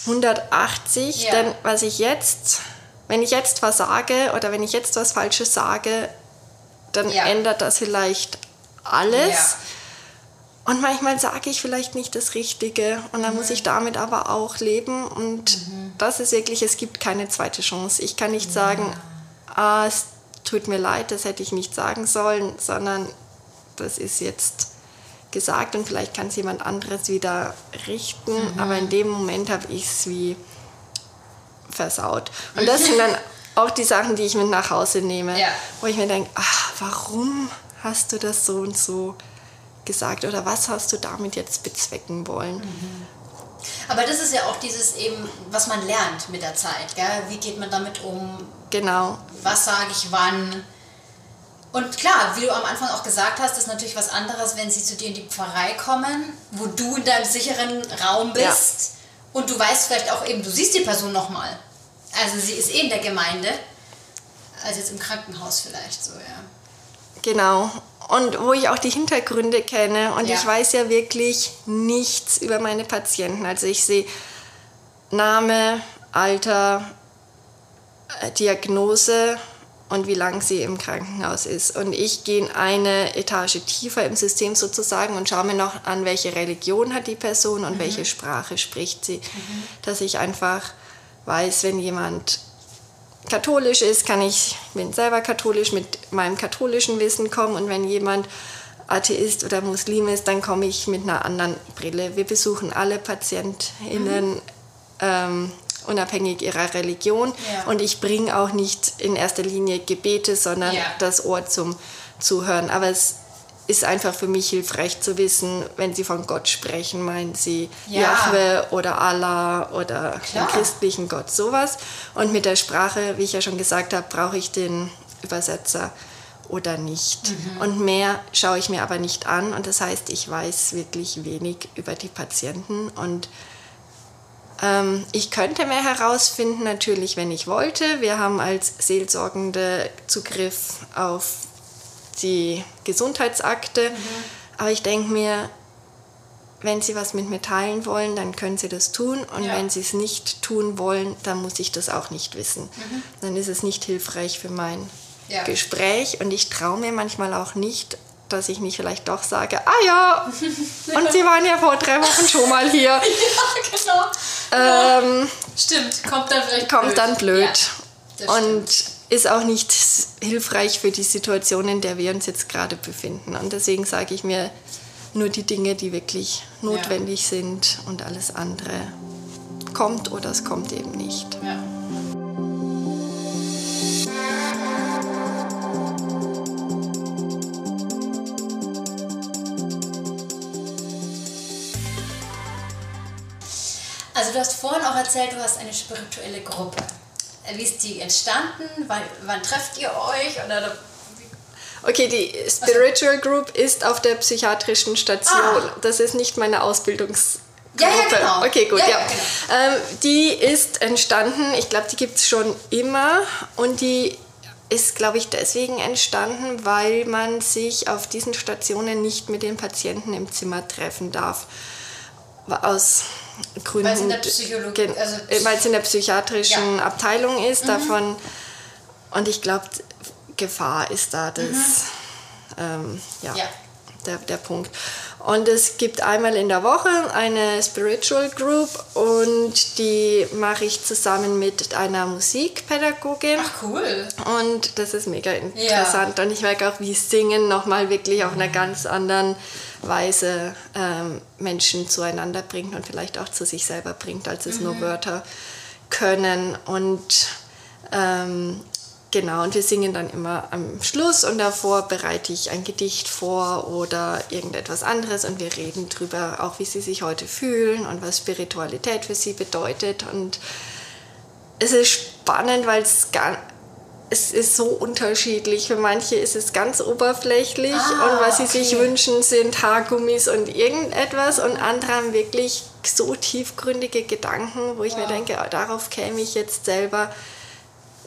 180, ja. denn was ich jetzt, wenn ich jetzt was sage oder wenn ich jetzt was Falsches sage, dann ja. ändert das vielleicht alles. Ja. Und manchmal sage ich vielleicht nicht das Richtige und dann mhm. muss ich damit aber auch leben. Und mhm. das ist wirklich, es gibt keine zweite Chance. Ich kann nicht ja. sagen, ah, es tut mir leid, das hätte ich nicht sagen sollen, sondern das ist jetzt gesagt und vielleicht kann es jemand anderes wieder richten. Mhm. Aber in dem Moment habe ich es wie versaut. Und das sind dann auch die Sachen, die ich mit nach Hause nehme, ja. wo ich mir denke, ach, warum hast du das so und so gesagt oder was hast du damit jetzt bezwecken wollen? Mhm. Aber das ist ja auch dieses eben, was man lernt mit der Zeit. Gell? Wie geht man damit um? Genau. Was sage ich wann? Und klar, wie du am Anfang auch gesagt hast, ist natürlich was anderes, wenn sie zu dir in die Pfarrei kommen, wo du in deinem sicheren Raum bist ja. und du weißt vielleicht auch eben, du siehst die Person nochmal. Also sie ist eh in der Gemeinde als jetzt im Krankenhaus vielleicht so, ja. Genau. Und wo ich auch die Hintergründe kenne. Und Ja. ich weiß ja wirklich nichts über meine Patienten. Also ich sehe Name, Alter, äh, Diagnose und wie lange sie im Krankenhaus ist. Und ich gehe in eine Etage tiefer im System sozusagen und schaue mir noch an, welche Religion hat die Person und welche Sprache spricht sie. Dass ich einfach weiß, wenn jemand katholisch ist, kann ich, bin selber katholisch, mit meinem katholischen Wissen kommen und wenn jemand Atheist oder Muslim ist, dann komme ich mit einer anderen Brille. Wir besuchen alle PatientInnen ähm, unabhängig ihrer Religion Ja. und ich bringe auch nicht in erster Linie Gebete, sondern Ja. das Ohr zum Zuhören. Aber es ist einfach für mich hilfreich zu wissen, wenn Sie von Gott sprechen, meinen Sie Ja. Jahwe oder Allah oder Klar. den christlichen Gott, sowas. Und mit der Sprache, wie ich ja schon gesagt habe, brauche ich den Übersetzer oder nicht. Mhm. Und mehr schaue ich mir aber nicht an. Und das heißt, ich weiß wirklich wenig über die Patienten. Und ähm, ich könnte mehr herausfinden, natürlich, wenn ich wollte. Wir haben als Seelsorgende Zugriff auf die Gesundheitsakte. Aber ich denke mir, wenn Sie was mit mir teilen wollen, dann können Sie das tun. Und Ja. wenn Sie es nicht tun wollen, dann muss ich das auch nicht wissen. Dann ist es nicht hilfreich für mein Ja. Gespräch. Und ich traue mir manchmal auch nicht, dass ich nicht vielleicht doch sage, ah ja, und Sie waren ja vor drei Wochen schon mal hier. Ja, genau. Ähm, Stimmt, kommt dann vielleicht kommt blöd. dann blöd. Und ist auch nicht hilfreich für die Situation, in der wir uns jetzt gerade befinden. Und deswegen sage ich mir nur die Dinge, die wirklich notwendig sind und alles andere kommt oder es kommt eben nicht. Ja. Also du hast vorhin auch erzählt, du hast eine spirituelle Gruppe. Wie ist die entstanden? Wann, wann trefft ihr euch? Oder Okay, die Spiritual Group ist auf der psychiatrischen Station. Ah. Das ist nicht meine Ausbildungsgruppe. Ja, ja, genau. Okay, gut, Ja, ja. ja, genau. Ähm, die ist entstanden, ich glaube, die gibt es schon immer und die ist, glaube ich, deswegen entstanden, weil man sich auf diesen Stationen nicht mit den Patienten im Zimmer treffen darf. Aus Gründen. Weil es in der Psychologie- also äh, weil es in der psychiatrischen Ja. Abteilung ist, davon. Und ich glaube, Gefahr ist da das, ähm, ja, Ja. Der, der Punkt. Und es gibt einmal in der Woche eine Spiritual Group und die mache ich zusammen mit einer Musikpädagogin. Ach cool. Und das ist mega interessant. Und ich merke auch, wie Singen nochmal wirklich auf einer ganz anderen Weise ähm, Menschen zueinander bringt und vielleicht auch zu sich selber bringt, als es nur Wörter können. Und ähm, genau, und wir singen dann immer am Schluss und davor bereite ich ein Gedicht vor oder irgendetwas anderes und wir reden drüber, auch wie sie sich heute fühlen und was Spiritualität für sie bedeutet. Und es ist spannend, weil es gar es ist so unterschiedlich. Für manche ist es ganz oberflächlich Ah, und was sie sich okay. wünschen, sind Haargummis und irgendetwas und andere haben wirklich so tiefgründige Gedanken, wo ich mir Wow. denke, oh, darauf käme ich jetzt selber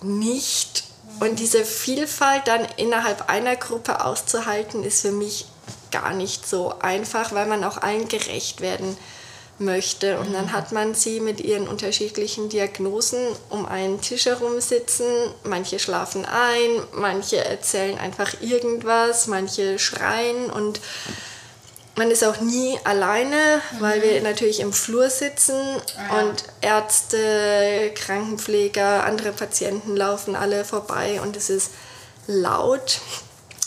nicht. Und diese Vielfalt dann innerhalb einer Gruppe auszuhalten, ist für mich gar nicht so einfach, weil man auch allen gerecht werden möchte. Und dann hat man sie mit ihren unterschiedlichen Diagnosen um einen Tisch herum sitzen. Manche schlafen ein, manche erzählen einfach irgendwas, manche schreien und man ist auch nie alleine, weil wir natürlich im Flur sitzen ja. und Ärzte, Krankenpfleger, andere Patienten laufen alle vorbei und es ist laut.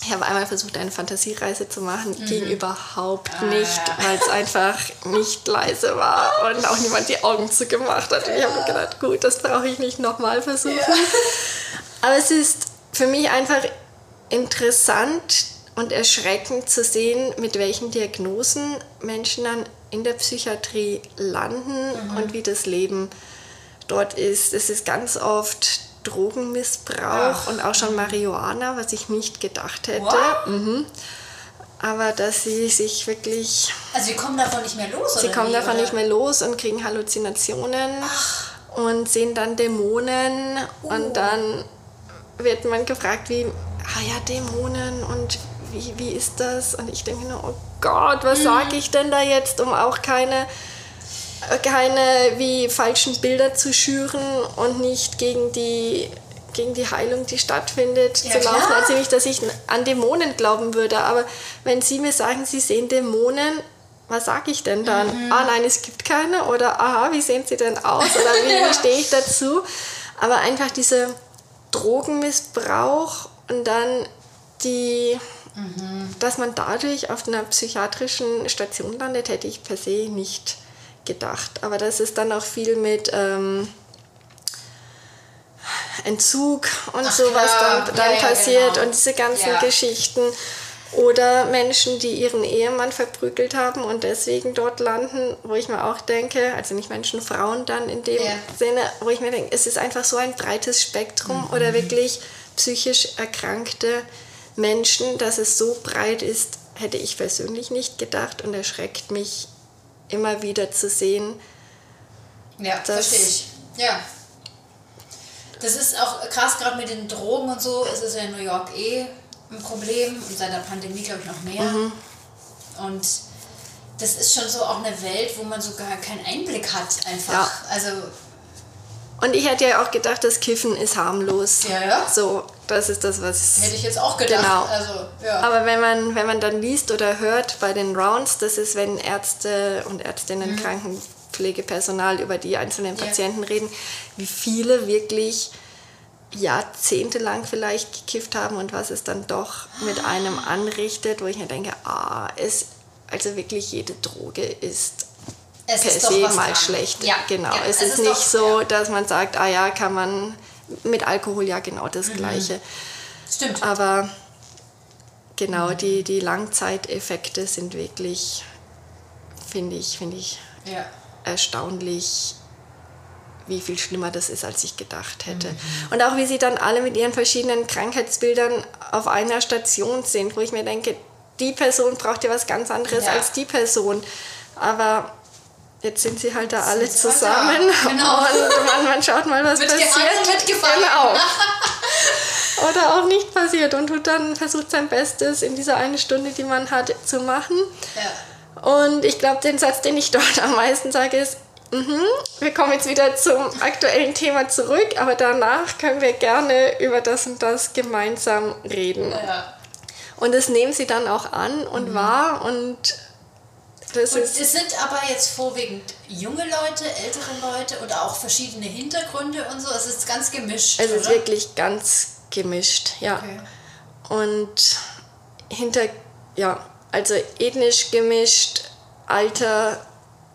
Ich habe einmal versucht, eine Fantasiereise zu machen, ging überhaupt nicht, ja. weil es einfach nicht leise war und auch niemand die Augen zugemacht hat. Und ich habe mir gedacht, gut, das brauche ich nicht nochmal versuchen. Aber es ist für mich einfach interessant und erschreckend zu sehen, mit welchen Diagnosen Menschen dann in der Psychiatrie landen und wie das Leben dort ist. Es ist ganz oft Drogenmissbrauch Ach. und auch schon Marihuana, was ich nicht gedacht hätte. Wow. Mhm. Aber dass sie sich wirklich, Also sie kommen davon nicht mehr los, sie kommen wie, davon oder? nicht mehr los und kriegen Halluzinationen und sehen dann Dämonen Uh. und dann wird man gefragt, wie, ah ja, Dämonen und wie, wie ist das? Und ich denke nur, oh Gott, was mhm. sage ich denn da jetzt, um auch keine, keine wie falschen Bilder zu schüren und nicht gegen die gegen die Heilung, die stattfindet, ja, zu laufen, klar. als nicht, dass ich an Dämonen glauben würde. Aber wenn Sie mir sagen, Sie sehen Dämonen, was sage ich denn dann? Mhm. Ah nein, es gibt keine oder aha, wie sehen Sie denn aus oder wie, wie stehe ich dazu? Aber einfach dieser Drogenmissbrauch und dann die, mhm. dass man dadurch auf einer psychiatrischen Station landet, hätte ich per se nicht gedacht. Aber das ist dann auch viel mit ähm, Entzug und Ach, sowas dann, dann ja, passiert genau. und diese ganzen. Geschichten. Oder Menschen, die ihren Ehemann verprügelt haben und deswegen dort landen, wo ich mir auch denke, also nicht Menschen, Frauen dann in dem ja. Sinne, wo ich mir denke, es ist einfach so ein breites Spektrum mhm. oder wirklich psychisch erkrankte Menschen, dass es so breit ist, hätte ich persönlich nicht gedacht und erschreckt mich immer wieder zu sehen. Ja, verstehe ich. Ja. Das ist auch krass, gerade mit den Drogen und so. Es ist ja in New York eh ein Problem und seit der Pandemie, glaube ich, noch mehr. Mhm. Und das ist schon so auch eine Welt, wo man so gar keinen Einblick hat, einfach. Ja. Also. Und ich hätte ja auch gedacht, das Kiffen ist harmlos. Ja, ja. So, das ist das, was. Hätte ich jetzt auch gedacht. Genau. Also, ja. Aber wenn man, wenn man dann liest oder hört bei den Rounds, das ist, wenn Ärzte und Ärztinnen, mhm. Krankenpflegepersonal über die einzelnen Patienten ja. reden, wie viele wirklich jahrzehntelang vielleicht gekifft haben und was es dann doch mit einem anrichtet, wo ich mir denke, ah, es, also wirklich jede Droge ist es per ist se mal dran. schlecht. Ja, genau. Ja, es, es, ist, ist nicht doch, so, ja. dass man sagt, ah ja, kann man mit Alkohol ja genau das mhm. Gleiche. Stimmt. Aber genau, die, die Langzeiteffekte sind wirklich, finde ich, finde ich ja. erstaunlich wie viel schlimmer das ist, als ich gedacht hätte. Mhm. Und auch wie sie dann alle mit ihren verschiedenen Krankheitsbildern auf einer Station sind, wo ich mir denke, die Person braucht ja was ganz anderes ja. als die Person. Aber jetzt sind sie halt da alle zusammen genau. und man, man, schaut mal, was passiert. Genau. Oder auch nicht passiert und tut dann versucht sein Bestes in dieser eine Stunde, die man hat, zu machen. Ja. Und ich glaube, den Satz, den ich dort am meisten sage, ist, Mhm. Wir kommen jetzt wieder zum aktuellen Thema zurück, aber danach können wir gerne über das und das gemeinsam reden. Ja. Und das nehmen sie dann auch an und mhm. wahr und das und. Es sind aber jetzt vorwiegend junge Leute, ältere Leute und auch verschiedene Hintergründe und so. Es ist ganz gemischt. Es oder? ist wirklich ganz gemischt, ja. Okay. Und hinter, ja, also ethnisch gemischt, Alter,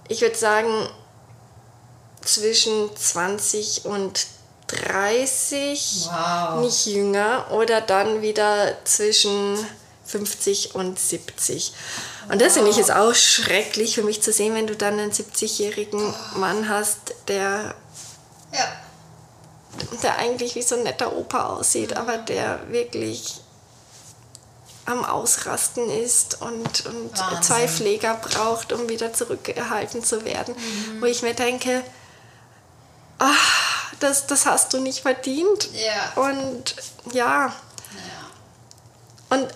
ich würde sagen, zwischen 20 und 30, wow. nicht jünger, oder dann wieder zwischen 50 und 70. Und das finde ich ist auch schrecklich für mich zu sehen, wenn du dann einen 70-jährigen Mann hast, der, ja. der eigentlich wie so ein netter Opa aussieht, mhm. aber der wirklich am Ausrasten ist und, und zwei Pfleger braucht, um wieder zurückgehalten zu werden. Mhm. Wo ich mir denke, ach, das, das hast du nicht verdient. Ja. Und ja. ja. Und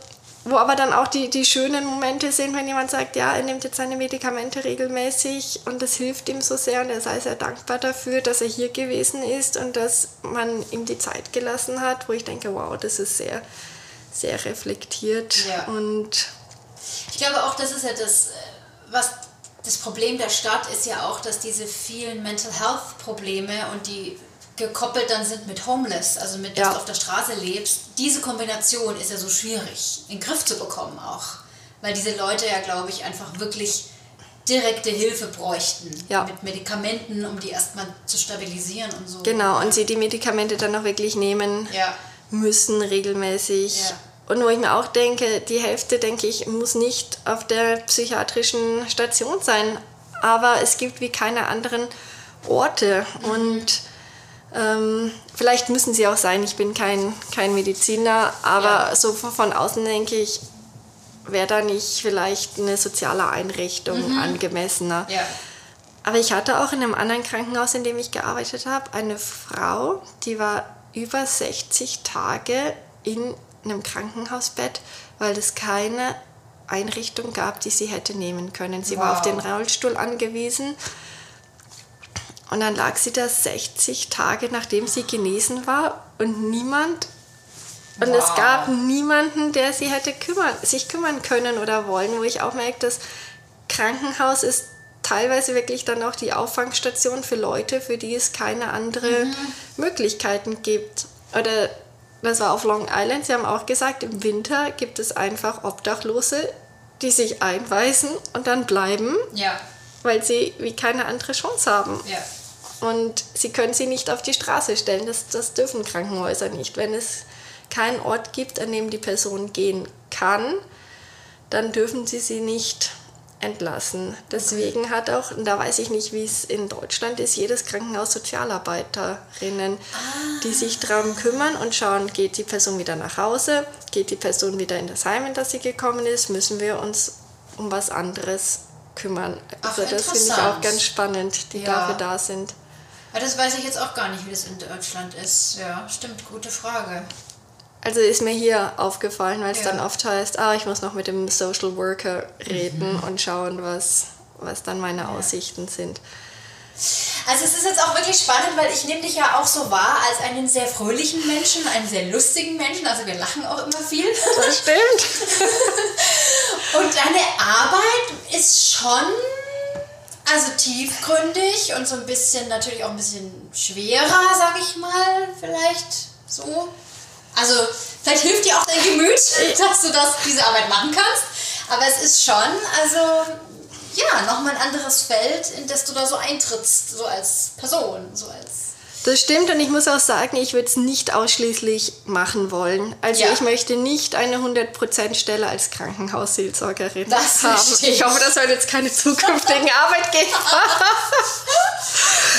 wo aber dann auch die, die schönen Momente sind, wenn jemand sagt, ja, er nimmt jetzt seine Medikamente regelmäßig und das hilft ihm so sehr und er sei sehr dankbar dafür, dass er hier gewesen ist und dass man ihm die Zeit gelassen hat, wo ich denke, wow, das ist sehr, sehr reflektiert ja. und ich glaube auch, das ist ja das, was das Problem der Stadt ist ja auch, dass diese vielen Mental Health Probleme und die gekoppelt dann sind mit Homeless, also mit, dass ja. du auf der Straße lebst, diese Kombination ist ja so schwierig in den Griff zu bekommen auch. Weil diese Leute ja, glaube ich, einfach wirklich direkte Hilfe bräuchten ja. mit Medikamenten, um die erstmal zu stabilisieren und so. Genau, und sie die Medikamente dann auch wirklich nehmen ja. müssen regelmäßig. Ja. Und wo ich mir auch denke, die Hälfte, denke ich, muss nicht auf der psychiatrischen Station sein. Aber es gibt wie keine anderen Orte. Mhm. Und ähm, vielleicht müssen sie auch sein. Ich bin kein, kein Mediziner, aber ja. so von außen denke ich, wäre da nicht vielleicht eine soziale Einrichtung mhm. angemessener. Ja. Aber ich hatte auch in einem anderen Krankenhaus, in dem ich gearbeitet habe, eine Frau, die war über 60 Tage in einem Krankenhausbett, weil es keine Einrichtung gab, die sie hätte nehmen können. Sie wow. war auf den Rollstuhl angewiesen. Und dann lag sie da 60 Tage, nachdem sie genesen war und niemand und wow. es gab niemanden, der sie hätte kümmern, sich kümmern können oder wollen, wo ich auch merke, das Krankenhaus ist teilweise wirklich dann auch die Auffangstation für Leute, für die es keine anderen mhm. Möglichkeiten gibt. Oder das war auf Long Island, sie haben auch gesagt, im Winter gibt es einfach Obdachlose, die sich einweisen und dann bleiben, ja. weil sie wie keine andere Chance haben. Ja. Und sie können sie nicht auf die Straße stellen. Das, das dürfen Krankenhäuser nicht. Wenn es keinen Ort gibt, an dem die Person gehen kann, dann dürfen sie sie nicht entlassen. Deswegen hat auch, und da weiß ich nicht, wie es in Deutschland ist, jedes Krankenhaus Sozialarbeiterinnen, ah. die sich darum kümmern und schauen, geht die Person wieder nach Hause, geht die Person wieder in das Heim, in das sie gekommen ist, müssen wir uns um was anderes kümmern. Ach, also das finde ich auch ganz spannend, die ja. dafür da sind. Aber das weiß ich jetzt auch gar nicht, wie das in Deutschland ist. Ja, stimmt, gute Frage. Also ist mir hier aufgefallen, weil es ja. dann oft heißt, ah, ich muss noch mit dem Social Worker reden mhm. und schauen, was, was dann meine ja. Aussichten sind. Also es ist jetzt auch wirklich spannend, weil ich nehme dich ja auch so wahr als einen sehr fröhlichen Menschen, einen sehr lustigen Menschen. Also wir lachen auch immer viel. Das stimmt. und deine Arbeit ist schon also tiefgründig und so ein bisschen natürlich auch ein bisschen schwerer, sag ich mal, vielleicht so. Also vielleicht hilft dir auch dein Gemüt, dass du das, diese Arbeit machen kannst. Aber es ist schon, also ja, nochmal ein anderes Feld, in das du da so eintrittst, so als Person, so als das stimmt und ich muss auch sagen, ich würde es nicht ausschließlich machen wollen. Also ja. ich möchte nicht eine 100% Stelle als Krankenhausseelsorgerin das haben. Ich hoffe, das soll jetzt keine zukünftigen Arbeitgeber.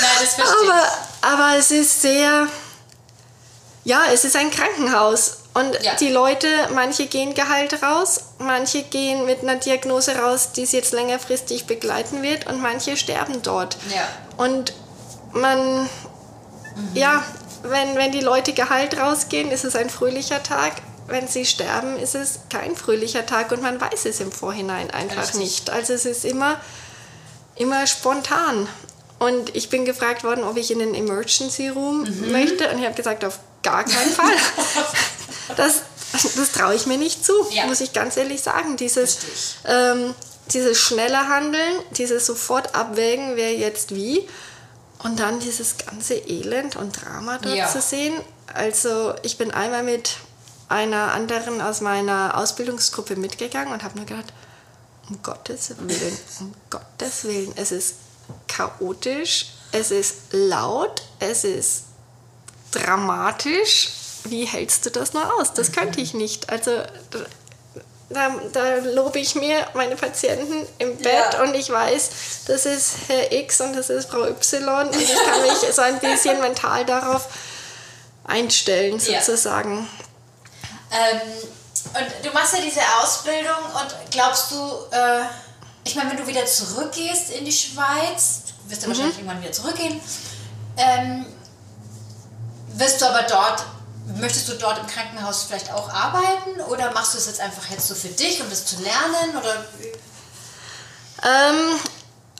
Nein, das verstehe aber, aber es ist sehr, ja, es ist ein Krankenhaus. Und ja. die Leute, manche gehen Gehalt raus, manche gehen mit einer Diagnose raus, die sie jetzt längerfristig begleiten wird und manche sterben dort. Ja. Und man, mhm. ja, wenn, wenn die Leute Gehalt rausgehen, ist es ein fröhlicher Tag. Wenn sie sterben, ist es kein fröhlicher Tag und man weiß es im Vorhinein einfach Richtig. nicht. Also es ist immer, immer spontan. Und ich bin gefragt worden, ob ich in den Emergency Room mhm. möchte. Und ich habe gesagt, auf gar keinen Fall. Das, das traue ich mir nicht zu, ja. muss ich ganz ehrlich sagen. Dieses, ähm, dieses schnelle Handeln, dieses sofort abwägen, wer jetzt wie. Und dann dieses ganze Elend und Drama dort ja. zu sehen. Also ich bin einmal mit einer anderen aus meiner Ausbildungsgruppe mitgegangen und habe nur gedacht, um Gottes Willen, um Gottes Willen, es ist chaotisch, es ist laut, es ist dramatisch. Wie hältst du das nur aus? Das könnte ich nicht. Also da, da lobe ich mir meine Patienten im Bett ja. und ich weiß, das ist Herr X und das ist Frau Y und ich kann mich so ein bisschen mental darauf einstellen, sozusagen. Ja. Ähm, und du machst ja diese Ausbildung und glaubst du, äh, ich meine, wenn du wieder zurückgehst in die Schweiz, wirst du mhm. wahrscheinlich irgendwann wieder zurückgehen, ähm, wirst du aber dort, möchtest du dort im Krankenhaus vielleicht auch arbeiten oder machst du es jetzt einfach jetzt so für dich, um das zu lernen? Oder? Ähm,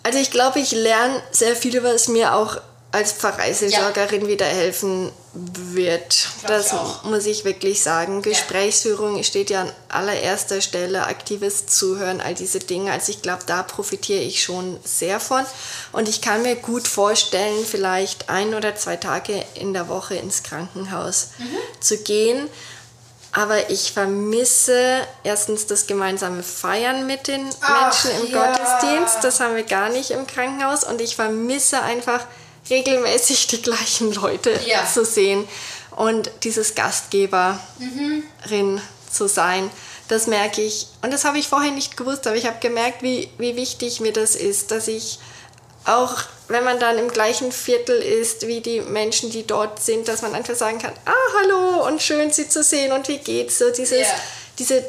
also ich glaube, ich lerne sehr viel, was mir auch als Pfarreiseelsorgerin ja. wieder helfen wird. das muss ich wirklich sagen. Gesprächsführung ja. steht ja an allererster Stelle, aktives Zuhören, all diese Dinge. Also ich glaube, da profitiere ich schon sehr von. Und ich kann mir gut vorstellen, vielleicht ein oder zwei Tage in der Woche ins Krankenhaus mhm. zu gehen. Aber ich vermisse erstens das gemeinsame Feiern mit den Ach, Menschen im ja. Gottesdienst. Das haben wir gar nicht im Krankenhaus. Und ich vermisse einfach regelmäßig die gleichen Leute ja. zu sehen und dieses Gastgeberin mhm. zu sein. Das merke ich. Und das habe ich vorher nicht gewusst, aber ich habe gemerkt, wie, wie wichtig mir das ist, dass ich auch, wenn man dann im gleichen Viertel ist wie die Menschen, die dort sind, dass man einfach sagen kann, ah, hallo und schön Sie zu sehen und wie geht's? So dieses, yeah. diese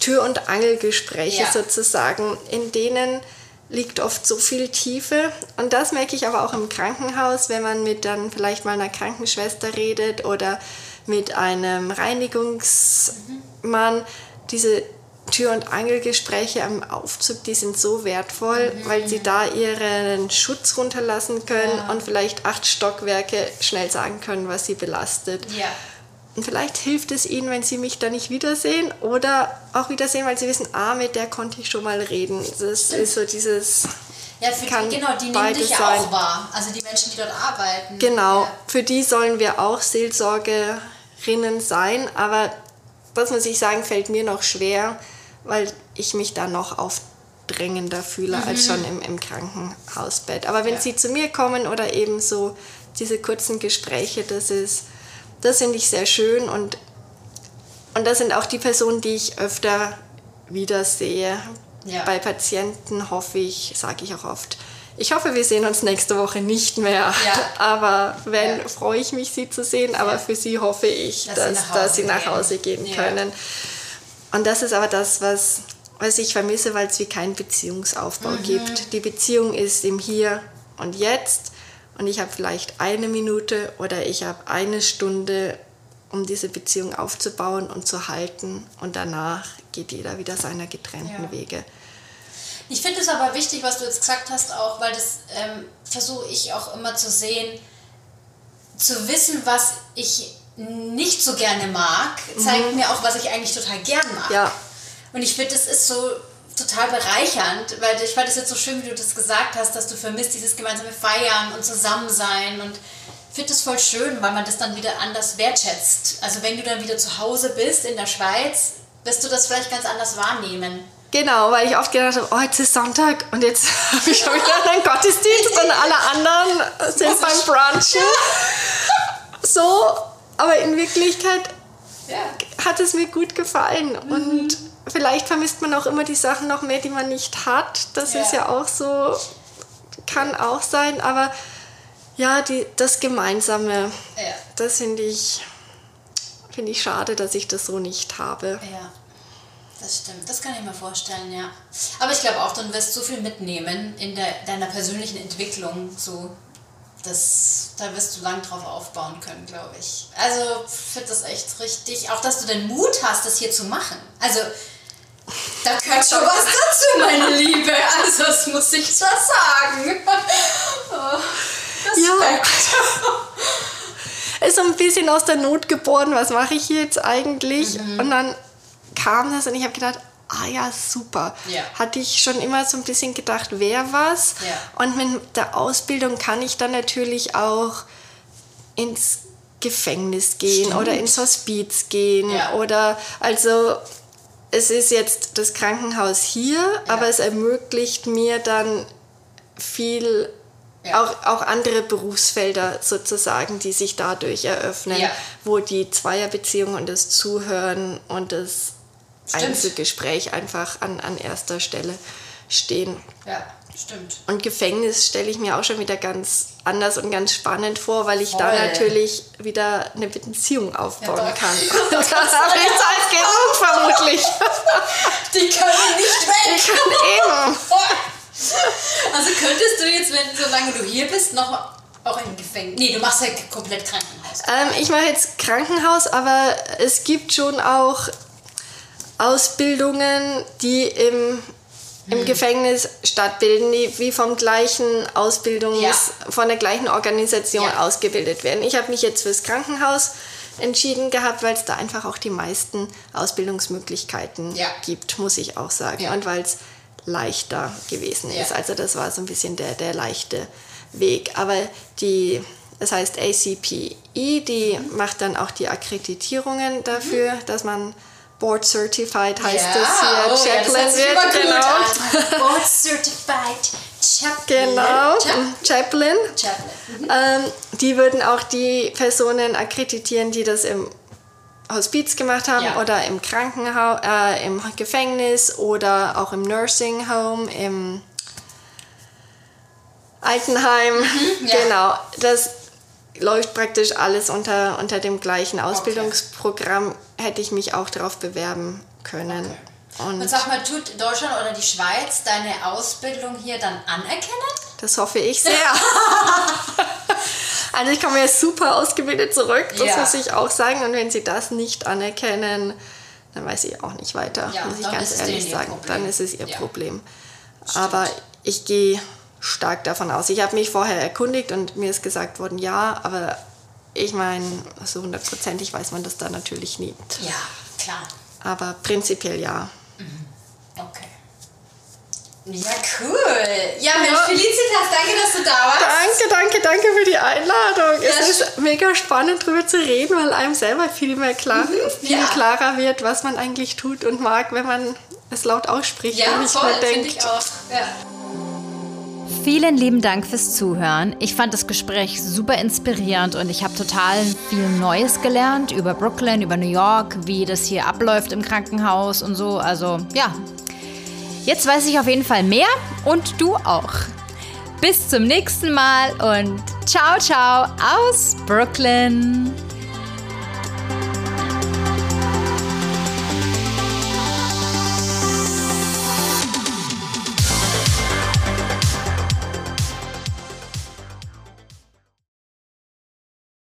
Tür- und Angelgespräche yeah. sozusagen, in denen liegt oft so viel Tiefe. Und das merke ich aber auch im Krankenhaus, wenn man mit dann vielleicht mal einer Krankenschwester redet oder mit einem Reinigungsmann. Diese Tür- und Angelgespräche am Aufzug, die sind so wertvoll, mhm. weil sie da ihren Schutz runterlassen können ja. und vielleicht acht Stockwerke schnell sagen können, was sie belastet. Ja. Und vielleicht hilft es ihnen, wenn sie mich da nicht wiedersehen oder auch wiedersehen, weil sie wissen, ah, mit der konnte ich schon mal reden. Das Stimmt. ist so dieses. Ja, für kann die, genau, die nehmen dich ja auch wahr. Also die Menschen, die dort arbeiten. Genau, ja. für die sollen wir auch Seelsorgerinnen sein, aber das muss ich sagen, fällt mir noch schwer, weil ich mich da noch aufdrängender fühle mhm. als schon im, im Krankenhausbett. Aber wenn ja. sie zu mir kommen oder eben so diese kurzen Gespräche, das ist, das finde ich sehr schön und, und das sind auch die Personen, die ich öfter wiedersehe. Ja. Bei Patienten hoffe ich, sage ich auch oft, ich hoffe, wir sehen uns nächste Woche nicht mehr. Ja. Aber wenn, ja. freue ich mich, Sie zu sehen. Aber ja. für Sie hoffe ich, dass, dass, Sie, dass Sie nach Hause gehen, gehen können. Und das ist aber das, was, was ich vermisse, weil es wie keinen Beziehungsaufbau mhm. gibt. Die Beziehung ist im Hier und Jetzt und ich habe vielleicht eine Minute oder ich habe eine Stunde, um diese Beziehung aufzubauen und zu halten und danach geht jeder wieder seiner getrennten ja. Wege. Ich finde es aber wichtig, was du jetzt gesagt hast, auch, weil das ähm, versuche ich auch immer zu sehen, zu wissen, was ich nicht so gerne mag, zeigt mhm. mir auch, was ich eigentlich total gern mag. Ja. Und ich finde, das ist so total bereichernd, weil ich fand es jetzt so schön, wie du das gesagt hast, dass du vermisst dieses gemeinsame Feiern und Zusammensein und finde das voll schön, weil man das dann wieder anders wertschätzt. Also wenn du dann wieder zu Hause bist in der Schweiz, wirst du das vielleicht ganz anders wahrnehmen. Genau, weil ich oft gedacht habe, oh, jetzt ist Sonntag und jetzt habe ich schon wieder einen Gottesdienst und alle anderen sind beim Brunchen. So, aber in Wirklichkeit ja. hat es mir gut gefallen. Mhm. Und vielleicht vermisst man auch immer die Sachen noch mehr, die man nicht hat. Das ja. ist ja auch so, kann auch sein. Aber ja, die, das Gemeinsame, ja. das finde ich, find ich schade, dass ich das so nicht habe. Ja. Das stimmt, das kann ich mir vorstellen, ja. Aber ich glaube auch, dann wirst du so viel mitnehmen in der, deiner persönlichen Entwicklung, so das, da wirst du lang drauf aufbauen können, glaube ich. Also, ich finde das echt richtig. Auch, dass du den Mut hast, das hier zu machen. Also, da gehört schon was dazu, meine Liebe. Also, das muss ich zwar sagen. Oh, ja. Ist so ein bisschen aus der Not geboren, was mache ich jetzt eigentlich? Mhm. Und dann kam das und ich habe gedacht, ah ja, super. Ja. Hatte ich schon immer so ein bisschen gedacht, wer was. Ja. Und mit der Ausbildung kann ich dann natürlich auch ins Gefängnis gehen Stimmt. oder ins Hospiz gehen ja. oder also es ist jetzt das Krankenhaus hier, aber es ermöglicht mir dann viel ja. Auch, auch andere Berufsfelder sozusagen, die sich dadurch eröffnen, ja. wo die Zweierbeziehung und das Zuhören und das Stimmt. Einzelgespräch einfach an, an erster Stelle stehen. Ja, stimmt. Und Gefängnis stelle ich mir auch schon wieder ganz anders und ganz spannend vor, weil ich Voll. da natürlich wieder eine Beziehung aufbauen ja, kann. das habe ich Zeit genug vermutlich. Die können nicht weg. Die können eben. Also könntest du jetzt, wenn solange du hier bist, noch auch im Gefängnis. Nee, du machst ja komplett Krankenhaus. Ähm, ich mache jetzt Krankenhaus, aber es gibt schon auch Ausbildungen, die im, im hm. Gefängnis stattbilden, die wie vom gleichen Ausbildungs, ja. von der gleichen Organisation ja. ausgebildet werden. Ich habe mich jetzt fürs Krankenhaus entschieden gehabt, weil es da einfach auch die meisten Ausbildungsmöglichkeiten ja. gibt, muss ich auch sagen. Und weil es leichter gewesen ist. Also das war so ein bisschen der, der leichte Weg. Aber die, das heißt ACPE, die mhm. macht dann auch die Akkreditierungen dafür, mhm. dass man Board Certified heißt ja, das hier. Oh, Chaplain ja, wird, genau. Board Certified Chaplain. Genau, Chaplain. Chaplain. Mhm. Ähm, die würden auch die Personen akkreditieren, die das im Hospiz gemacht haben ja. oder im Krankenhaus, äh, im Gefängnis oder auch im Nursing Home, im Altenheim. Mhm. Genau, das läuft praktisch alles unter, unter dem gleichen Ausbildungsprogramm. Okay. Hätte ich mich auch darauf bewerben können. Okay. Und, Und sag mal, tut Deutschland oder die Schweiz deine Ausbildung hier dann anerkennen? das hoffe ich sehr. also ich komme ja super ausgebildet zurück, das Ja. muss ich auch sagen. Und wenn sie das nicht anerkennen, dann weiß ich auch nicht weiter, Ja, muss ich ganz ehrlich sagen. Problem. Dann ist es ihr Ja. Problem. Aber ich gehe stark davon aus. Ich habe mich vorher erkundigt und mir ist gesagt worden, ja, aber ich meine, so hundertprozentig weiß man das da natürlich nie. Ja, klar. Aber prinzipiell ja. Okay. Ja, cool. Ja, Mensch, Ja. Felicitas, danke, dass du da warst. Danke, danke, danke für die Einladung. Ja, es ist mega spannend, darüber zu reden, weil einem selber viel mehr klar, viel Mhm. ja. klarer wird, was man eigentlich tut und mag, wenn man es laut ausspricht Ja, und nicht voll, finde denkt. ich auch. Ja. Vielen lieben Dank fürs Zuhören. Ich fand das Gespräch super inspirierend und ich habe total viel Neues gelernt über Brooklyn, über New York, wie das hier abläuft im Krankenhaus und so. Also ja, jetzt weiß ich auf jeden Fall mehr und du auch. Bis zum nächsten Mal und ciao, ciao aus Brooklyn.